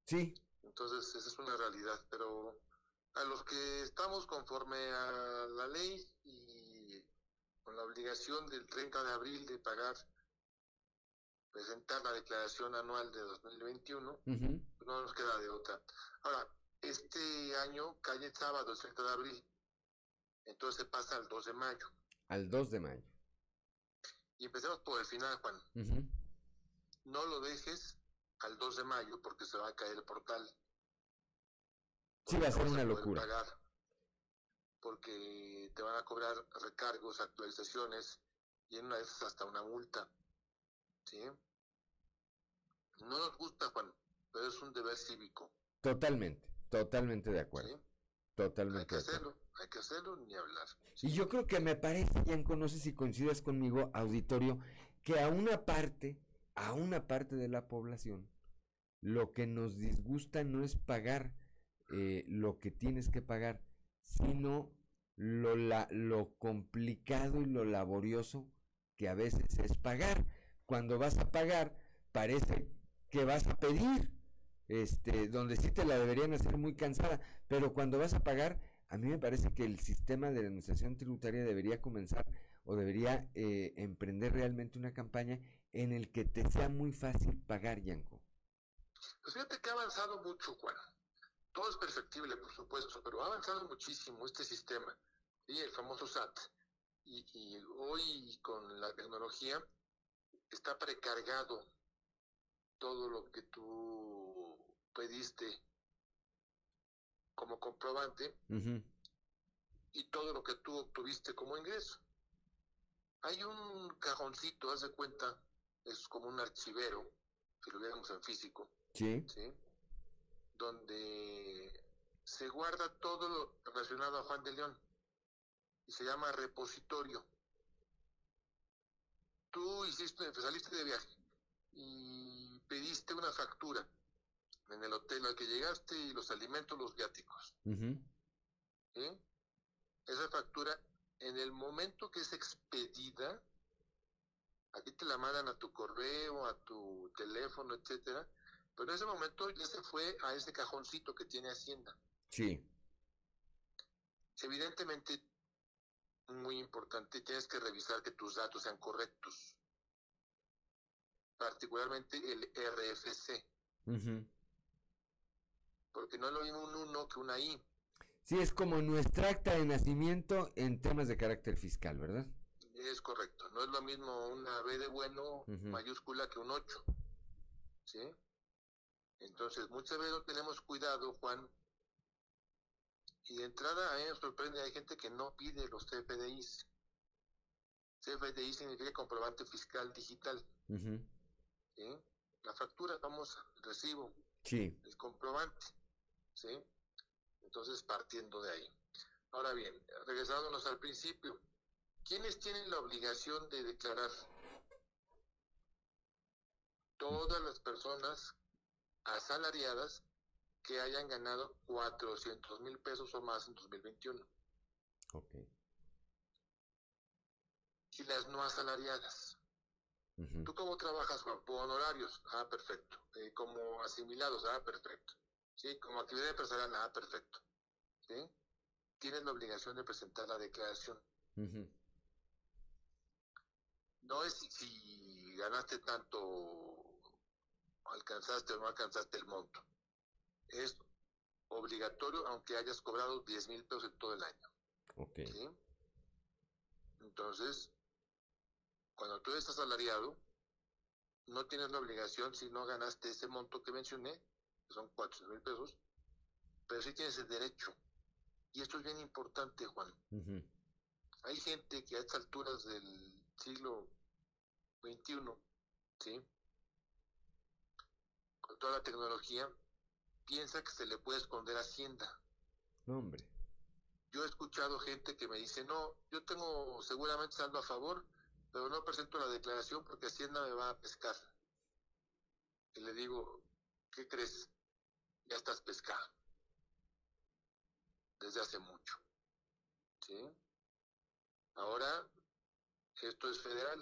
Sí. Entonces, esa es una realidad, pero a los que estamos conforme a la ley y con la obligación del 30 de abril de pagar, presentar la declaración anual de 2021, Ujú. pues no nos queda de otra. Ahora, este año cae el sábado, el 30 de abril, entonces pasa al 2 de mayo. Al 2 de mayo. Y empecemos por el final, Juan. Ujú. No lo dejes al 2 de mayo porque se va a caer el portal. Sí, va a ser una locura. pagar porque te van a cobrar recargos, actualizaciones y en una de esas hasta una multa. ¿Sí? No nos gusta, Juan, pero es un deber cívico. Totalmente, totalmente de acuerdo. Totalmente Hay que hacerlo, hay que hacerlo ni hablar. Y yo creo que me parece, Yanko, no sé si coincidas conmigo, auditorio, que a una parte, a una parte de la población, lo que nos disgusta no es pagar eh, lo que tienes que pagar, sino lo, la- lo complicado y lo laborioso que a veces es pagar. Cuando vas a pagar, parece que vas a pedir, este, donde sí te la deberían hacer muy cansada, pero cuando vas a pagar, a mí me parece que el sistema de la administración tributaria debería comenzar o debería eh, emprender realmente una campaña en el que te sea muy fácil pagar, Yanko. Pues fíjate que ha avanzado mucho, Juan. Todo es perfectible, por supuesto, pero ha avanzado muchísimo este sistema. Y el famoso SAT. Y, y hoy con la tecnología está precargado todo lo que tú pediste como comprobante y todo lo que tú obtuviste como ingreso. Hay un cajoncito, haz de cuenta, es como un archivero, si lo viéramos en físico, Sí. ¿sí? Donde se guarda todo lo relacionado a Juan de León y se llama repositorio. Tú hiciste, saliste de viaje y pediste una factura en el hotel al que llegaste y los alimentos, los viáticos. Esa factura, en el momento que es expedida, aquí te la mandan a tu correo, a tu teléfono, etcétera, pero en ese momento ya se fue a ese cajoncito que tiene Hacienda. Sí. Evidentemente, muy importante, tienes que revisar que tus datos sean correctos, particularmente el RFC, porque no es lo mismo un 1 que una I. Sí, es como nuestra acta de nacimiento en temas de carácter fiscal, ¿verdad? Es correcto. No es lo mismo una B de bueno mayúscula que un 8. ¿Sí? Entonces, muchas veces no tenemos cuidado, Juan. Y de entrada, a mí me sorprende, hay gente que no pide los CFDIs. CFDI significa comprobante fiscal digital. La factura famosa, el recibo, Sí. el comprobante. ¿sí? Entonces, partiendo de ahí. Ahora bien, regresándonos al principio, ¿quiénes tienen la obligación de declarar? Todas las personas asalariadas que hayan ganado 400 mil pesos o más en 2021. Ok. Y las no asalariadas. ¿Tú cómo trabajas, Juan? Por honorarios. Ah, perfecto. Eh, como asimilados. Ah, perfecto. Sí, como actividad empresarial. Ah, perfecto. ¿Sí? Tienes la obligación de presentar la declaración. No es si, si ganaste tanto, alcanzaste o no alcanzaste el monto. Es obligatorio aunque hayas cobrado 10 mil pesos en todo el año. Ok. ¿sí? Entonces, cuando tú eres asalariado, no tienes la obligación si no ganaste ese monto que mencioné, que son 400 mil pesos, pero sí tienes el derecho. Y esto es bien importante, Juan. Hay gente que a estas alturas del siglo XXI, ¿sí? Toda la tecnología, piensa que se le puede esconder Hacienda. No, hombre. Yo he escuchado gente que me dice, no, yo tengo seguramente saldo a favor, pero no presento la declaración porque Hacienda me va a pescar. Y le digo, ¿qué crees? Ya estás pescado. Desde hace mucho. ¿Sí? Ahora, esto es federal.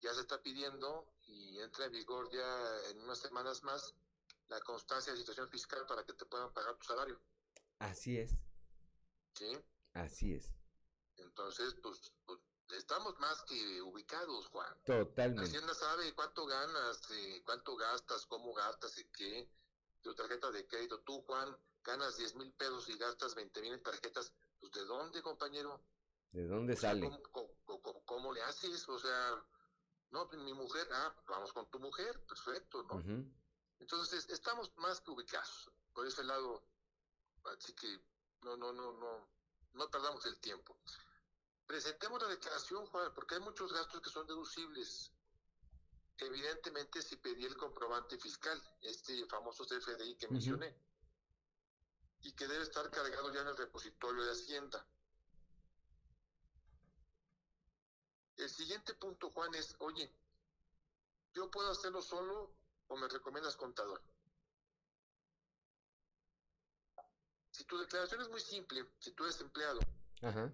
Ya se está pidiendo y entra en vigor ya en unas semanas más la constancia de situación fiscal para que te puedan pagar tu salario. Así es. ¿Sí? Así es. Entonces, pues, pues, estamos más que ubicados, Juan. Totalmente. Hacienda sabe cuánto ganas, eh, cuánto gastas, cómo gastas y qué. Tu tarjeta de crédito, tú, Juan, ganas 10 mil pesos y gastas 20 mil en tarjetas. Pues, ¿de dónde, compañero? ¿De dónde O sea, sale? ¿cómo, cómo- cómo- cómo le haces? O sea, no, pues, mi mujer, ah, vamos con tu mujer, perfecto, ¿no? Entonces, es- estamos más que ubicados. Por ese lado, así que no, no, no, no, no perdamos el tiempo. Presentemos la declaración, Juan, porque hay muchos gastos que son deducibles. Evidentemente, si pedí el comprobante fiscal, este famoso CFDI que mencioné, y que debe estar cargado ya en el repositorio de Hacienda. El siguiente punto, Juan, es, oye, ¿yo puedo hacerlo solo o me recomiendas contador? Si tu declaración es muy simple, si tú eres empleado, Ajá.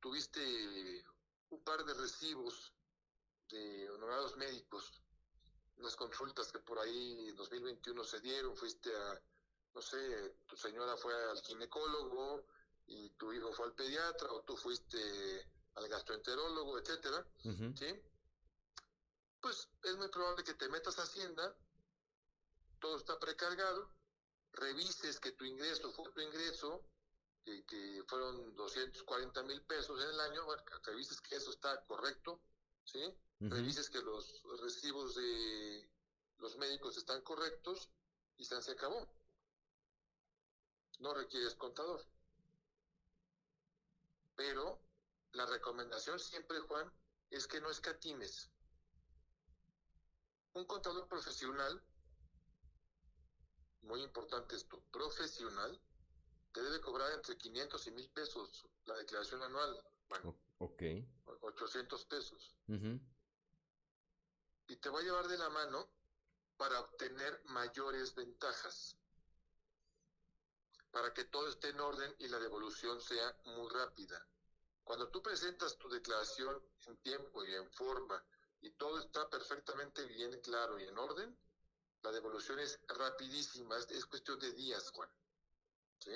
tuviste un par de recibos de honorarios médicos, unas consultas que por ahí en 2021 se dieron, fuiste a, no sé, tu señora fue al ginecólogo y tu hijo fue al pediatra o tú fuiste al gastroenterólogo, etcétera. ¿sí? Pues es muy probable que te metas a Hacienda, todo está precargado, revises que tu ingreso fue tu ingreso, que, que fueron 240 mil pesos en el año, bueno, revises que eso está correcto, ¿sí? Revises que los recibos de los médicos están correctos y se acabó. No requieres contador. Pero la recomendación siempre, Juan, es que no escatimes. Un contador profesional, muy importante esto, profesional, te debe cobrar entre 500 y 1000 pesos la declaración anual, bueno, Ok. 800 pesos. Y te va a llevar de la mano para obtener mayores ventajas, para que todo esté en orden y la devolución sea muy rápida. Cuando tú presentas tu declaración en tiempo y en forma y todo está perfectamente bien claro y en orden, la devolución es rapidísima, es, es cuestión de días, Juan. ¿Sí?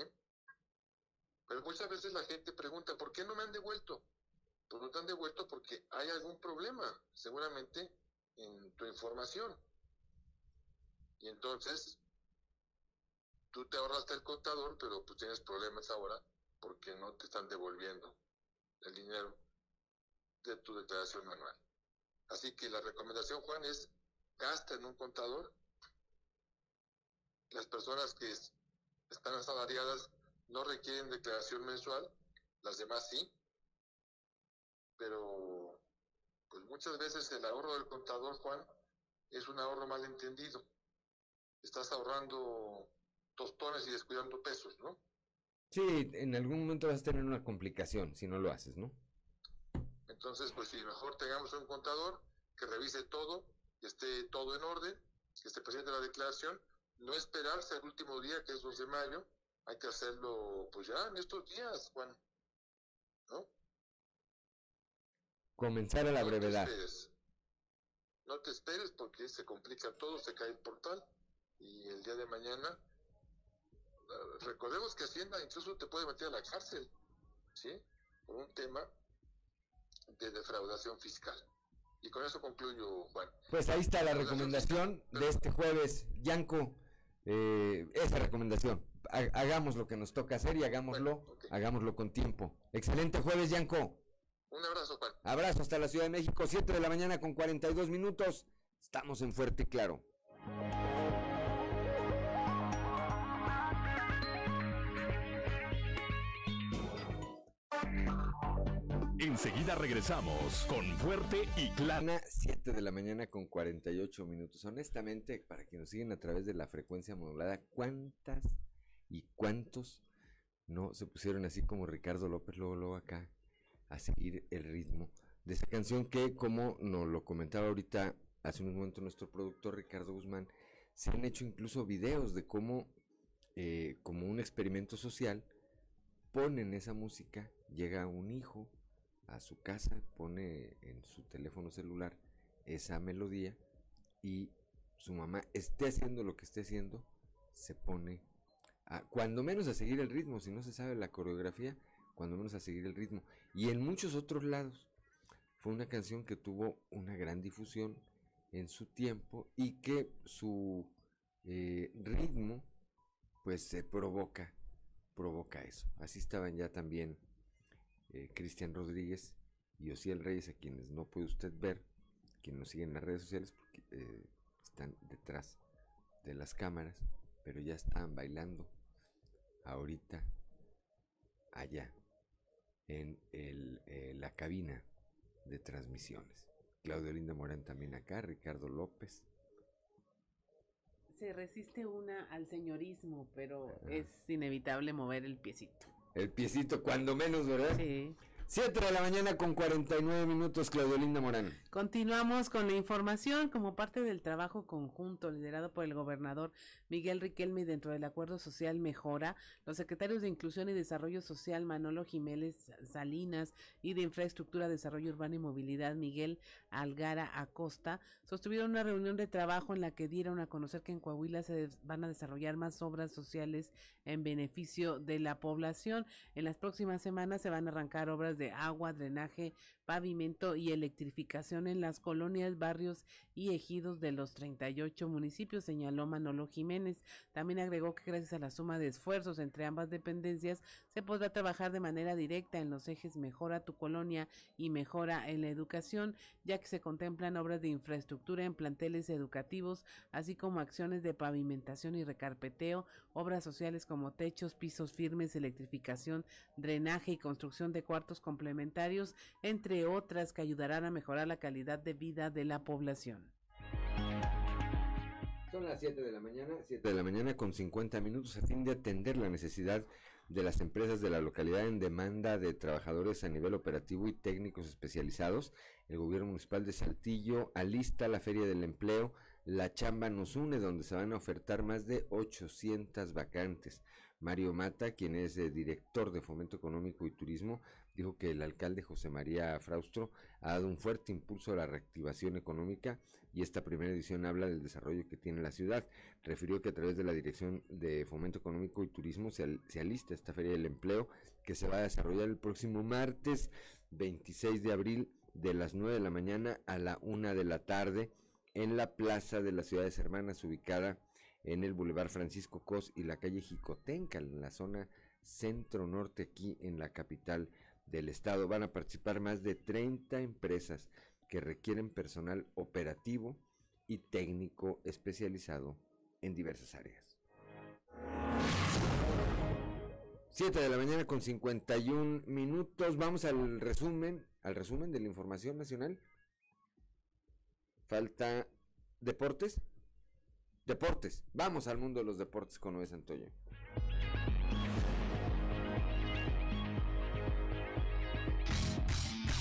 Pero muchas veces la gente pregunta, ¿por qué no me han devuelto? Pues no te han devuelto porque hay algún problema, seguramente, en tu información. Y entonces, tú te ahorraste el contador, pero pues tienes problemas ahora porque no te están devolviendo el dinero de tu declaración manual. Así que la recomendación, Juan, es gasta en un contador. Las personas que es- están asalariadas no requieren declaración mensual, las demás sí, pero pues muchas veces el ahorro del contador, Juan, es un ahorro mal entendido. Estás ahorrando tostones y descuidando pesos, ¿no? Sí, en algún momento vas a tener una complicación si no lo haces, ¿no? Entonces, pues sí, mejor tengamos un contador que revise todo, que esté todo en orden, que esté presente la declaración, no esperarse al último día, que es 2 de mayo, hay que hacerlo pues ya en estos días, Juan. ¿No? Comenzar a la No te brevedad. esperes. No te esperes porque se complica todo, se cae el portal y el día de mañana, recordemos que Hacienda incluso te puede meter a la cárcel, ¿sí? Por un tema de defraudación fiscal. Y con eso concluyo, Juan. Pues ahí está la recomendación de este jueves, Yanko. Eh, esa recomendación. Ha- Hagamos lo que nos toca hacer y hagámoslo, hagámoslo con tiempo. Excelente jueves, Yanko. Un abrazo, Juan. Abrazo hasta la Ciudad de México, 7 de la mañana con 42 minutos. Estamos en Fuerte y Claro. Enseguida regresamos con Fuerte y Claro. 7 de la mañana con 48 minutos. Honestamente, para quienes nos siguen a través de la frecuencia modulada, ¿cuántas y cuántos no se pusieron así como Ricardo López luego, acá a seguir el ritmo de esa canción que, como nos lo comentaba ahorita hace un momento nuestro productor Ricardo Guzmán, se han hecho incluso videos de cómo, eh, como un experimento social, ponen esa música, llega un hijo a su casa, pone en su teléfono celular esa melodía y su mamá esté haciendo lo que esté haciendo, se pone a, cuando menos a seguir el ritmo, si no se sabe la coreografía, cuando menos a seguir el ritmo. Y en muchos otros lados fue una canción que tuvo una gran difusión en su tiempo y que su eh, ritmo pues se provoca, provoca eso. Así estaban ya también eh, Cristian Rodríguez y Osiel Reyes, a quienes no puede usted ver, quienes nos siguen en las redes sociales, porque eh, están detrás de las cámaras, pero ya estaban bailando ahorita allá en el, eh, la cabina de transmisiones. Claudio Linda Morán también acá, Ricardo López. Se resiste una al señorismo, pero es inevitable mover el piecito. El piecito, cuando menos, ¿verdad? Sí. 7 de la mañana con 49 minutos, Claudio Linda Morán. Continuamos con la información como parte del trabajo conjunto liderado por el gobernador Miguel Riquelme dentro del acuerdo social Mejora. Los secretarios de Inclusión y Desarrollo Social Manolo Jiménez Salinas y de Infraestructura, Desarrollo Urbano y Movilidad Miguel Algara Acosta sostuvieron una reunión de trabajo en la que dieron a conocer que en Coahuila se van a desarrollar más obras sociales en beneficio de la población. En las próximas semanas se van a arrancar obras de agua, drenaje, pavimento y electrificación en las colonias, barrios y ejidos de los 38 municipios, señaló Manolo Jiménez. También agregó que gracias a la suma de esfuerzos entre ambas dependencias se podrá trabajar de manera directa en los ejes Mejora tu colonia y Mejora en la educación, ya que se contemplan obras de infraestructura en planteles educativos, así como acciones de pavimentación y recarpeteo, obras sociales como techos, pisos firmes, electrificación, drenaje y construcción de cuartos complementarios, entre otras que ayudarán a mejorar la calidad de vida de la población. Son las 7 de la mañana, 7 de la mañana con 50 minutos a fin de atender la necesidad de las empresas de la localidad en demanda de trabajadores a nivel operativo y técnicos especializados. El gobierno municipal de Saltillo alista la Feria del Empleo. La chamba nos une donde se van a ofertar más de 800 vacantes. Mario Mata, quien es eh, director de Fomento Económico y Turismo, dijo que el alcalde José María Fraustro ha dado un fuerte impulso a la reactivación económica y esta primera edición habla del desarrollo que tiene la ciudad. Refirió que a través de la Dirección de Fomento Económico y Turismo se, al- se alista esta Feria del Empleo que se va a desarrollar el próximo martes 26 de abril de las 9 de la mañana a la 1 de la tarde en la Plaza de las Ciudades Hermanas ubicada en el Boulevard Francisco Cos y la calle Jicotenca, en la zona centro-norte aquí en la capital del estado. Van a participar más de 30 empresas que requieren personal operativo y técnico especializado en diversas áreas. 7 de la mañana con 51 minutos. Vamos al resumen, al resumen de la información nacional. Falta deportes. Deportes. Vamos al mundo de los deportes con Noé Santoyo.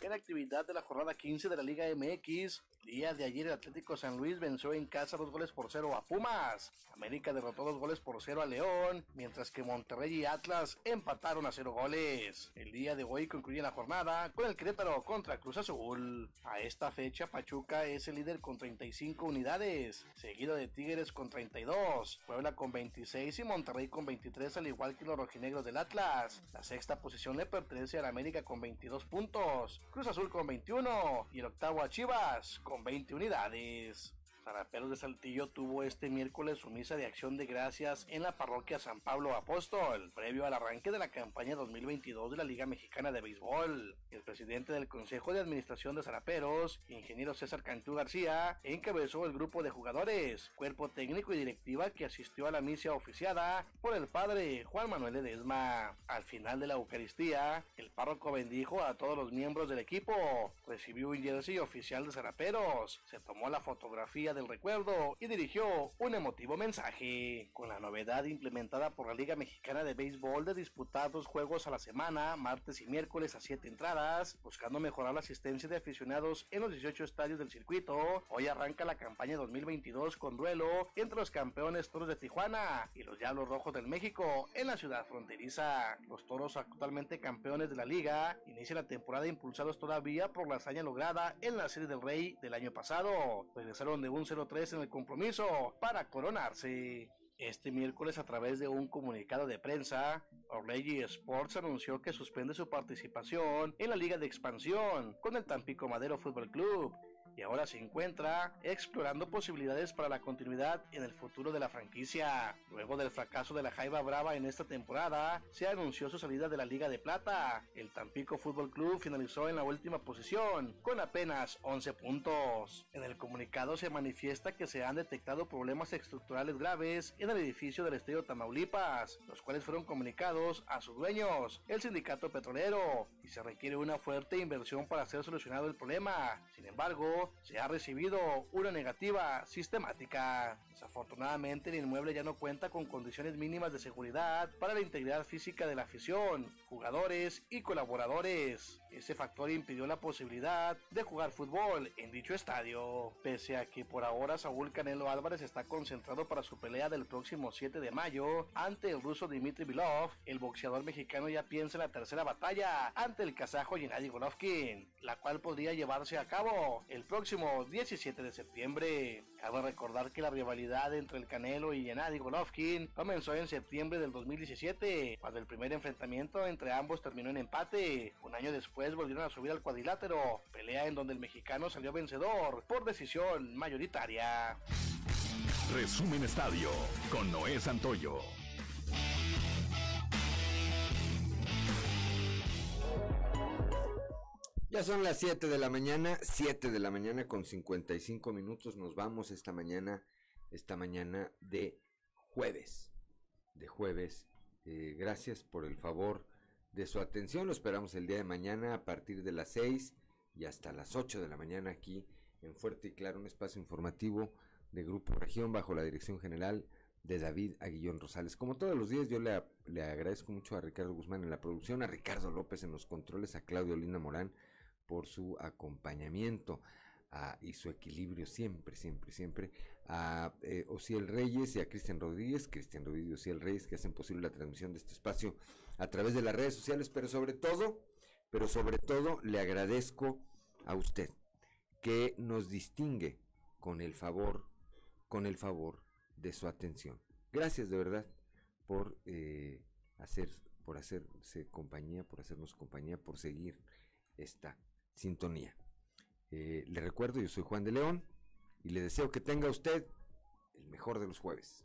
En actividad de la jornada 15 de la Liga MX, día de ayer el Atlético San Luis venció en casa dos goles por cero a Pumas. América derrotó dos goles por cero a León, mientras que Monterrey y Atlas empataron a cero goles. El día de hoy concluye la jornada con el Querétaro contra Cruz Azul. A esta fecha Pachuca es el líder con 35 unidades, seguido de Tigres con 32, Puebla con 26 y Monterrey con 23 al igual que los rojinegros del Atlas. La sexta posición le pertenece a la América con 22 puntos, Cruz Azul con 21 y el octavo a Chivas con 20 unidades. Zaraperos de Saltillo tuvo este miércoles su misa de acción de gracias en la parroquia San Pablo Apóstol, previo al arranque de la campaña 2022 de la Liga Mexicana de Béisbol. El presidente del Consejo de Administración de Zaraperos, ingeniero César Cantú García, encabezó el grupo de jugadores, cuerpo técnico y directiva que asistió a la misa oficiada por el padre Juan Manuel Ledesma. Al final de la Eucaristía, el párroco bendijo a todos los miembros del equipo, recibió un jersey oficial de Zaraperos, se tomó la fotografía del recuerdo y dirigió un emotivo mensaje. Con la novedad implementada por la Liga Mexicana de Béisbol de disputar dos juegos a la semana, martes y miércoles a siete entradas, buscando mejorar la asistencia de aficionados en los 18 estadios del circuito, hoy arranca la campaña 2022 con duelo entre los campeones Toros de Tijuana y los Diablos Rojos del México en la ciudad fronteriza. Los Toros, actualmente campeones de la liga, inician la temporada impulsados todavía por la hazaña lograda en la Serie del Rey del año pasado. Regresaron de un 0-3 en el compromiso para coronarse. Este miércoles a través de un comunicado de prensa, Orlegui Sports anunció que suspende su participación en la Liga de Expansión con el Tampico Madero Fútbol Club y ahora se encuentra explorando posibilidades para la continuidad en el futuro de la franquicia. Luego del fracaso de la Jaiba Brava en esta temporada, se anunció su salida de la Liga de Plata. El Tampico Fútbol Club finalizó en la última posición con apenas 11 puntos. En el comunicado se manifiesta que se han detectado problemas estructurales graves en el edificio del Estadio Tamaulipas, los cuales fueron comunicados a sus dueños, el sindicato petrolero, y se requiere una fuerte inversión para ser solucionado el problema. Sin embargo, se ha recibido una negativa sistemática. Desafortunadamente el inmueble ya no cuenta con condiciones mínimas de seguridad para la integridad física de la afición, jugadores y colaboradores. Ese factor impidió la posibilidad de jugar fútbol en dicho estadio. Pese a que por ahora Saúl Canelo Álvarez está concentrado para su pelea del próximo 7 de mayo ante el ruso Dmitry Vilov, el boxeador mexicano ya piensa en la tercera batalla ante el kazajo Gennady Golovkin, la cual podría llevarse a cabo el próximo 17 de septiembre. Cabe recordar que la rivalidad entre el Canelo y Gennady Golovkin comenzó en septiembre del 2017, cuando el primer enfrentamiento entre ambos terminó en empate. Un año después volvieron a subir al cuadrilátero, pelea en donde el mexicano salió vencedor por decisión mayoritaria. Resumen Estadio con Noé Santoyo. Ya son las 7 de la mañana, 7 de la mañana con 55 minutos. Nos vamos esta mañana, esta mañana de jueves. De jueves. Eh, gracias por el favor de su atención. Lo esperamos el día de mañana a partir de las 6 y hasta las 8 de la mañana aquí en Fuerte y Claro, un espacio informativo de Grupo Región bajo la dirección general de David Aguillón Rosales. Como todos los días, yo le, le agradezco mucho a Ricardo Guzmán en la producción, a Ricardo López en los controles, a Claudio Lina Morán por su acompañamiento a, y su equilibrio siempre, siempre, siempre, a eh, Ociel Reyes y a Cristian Rodríguez, Cristian Rodríguez y Ociel Reyes, que hacen posible la transmisión de este espacio a través de las redes sociales, pero sobre todo, pero sobre todo le agradezco a usted que nos distingue con el favor, con el favor de su atención. Gracias de verdad por eh, hacer por hacerse compañía, por hacernos compañía, por seguir esta sintonía. Eh, le recuerdo, yo soy Juan de León y le deseo que tenga usted el mejor de los jueves.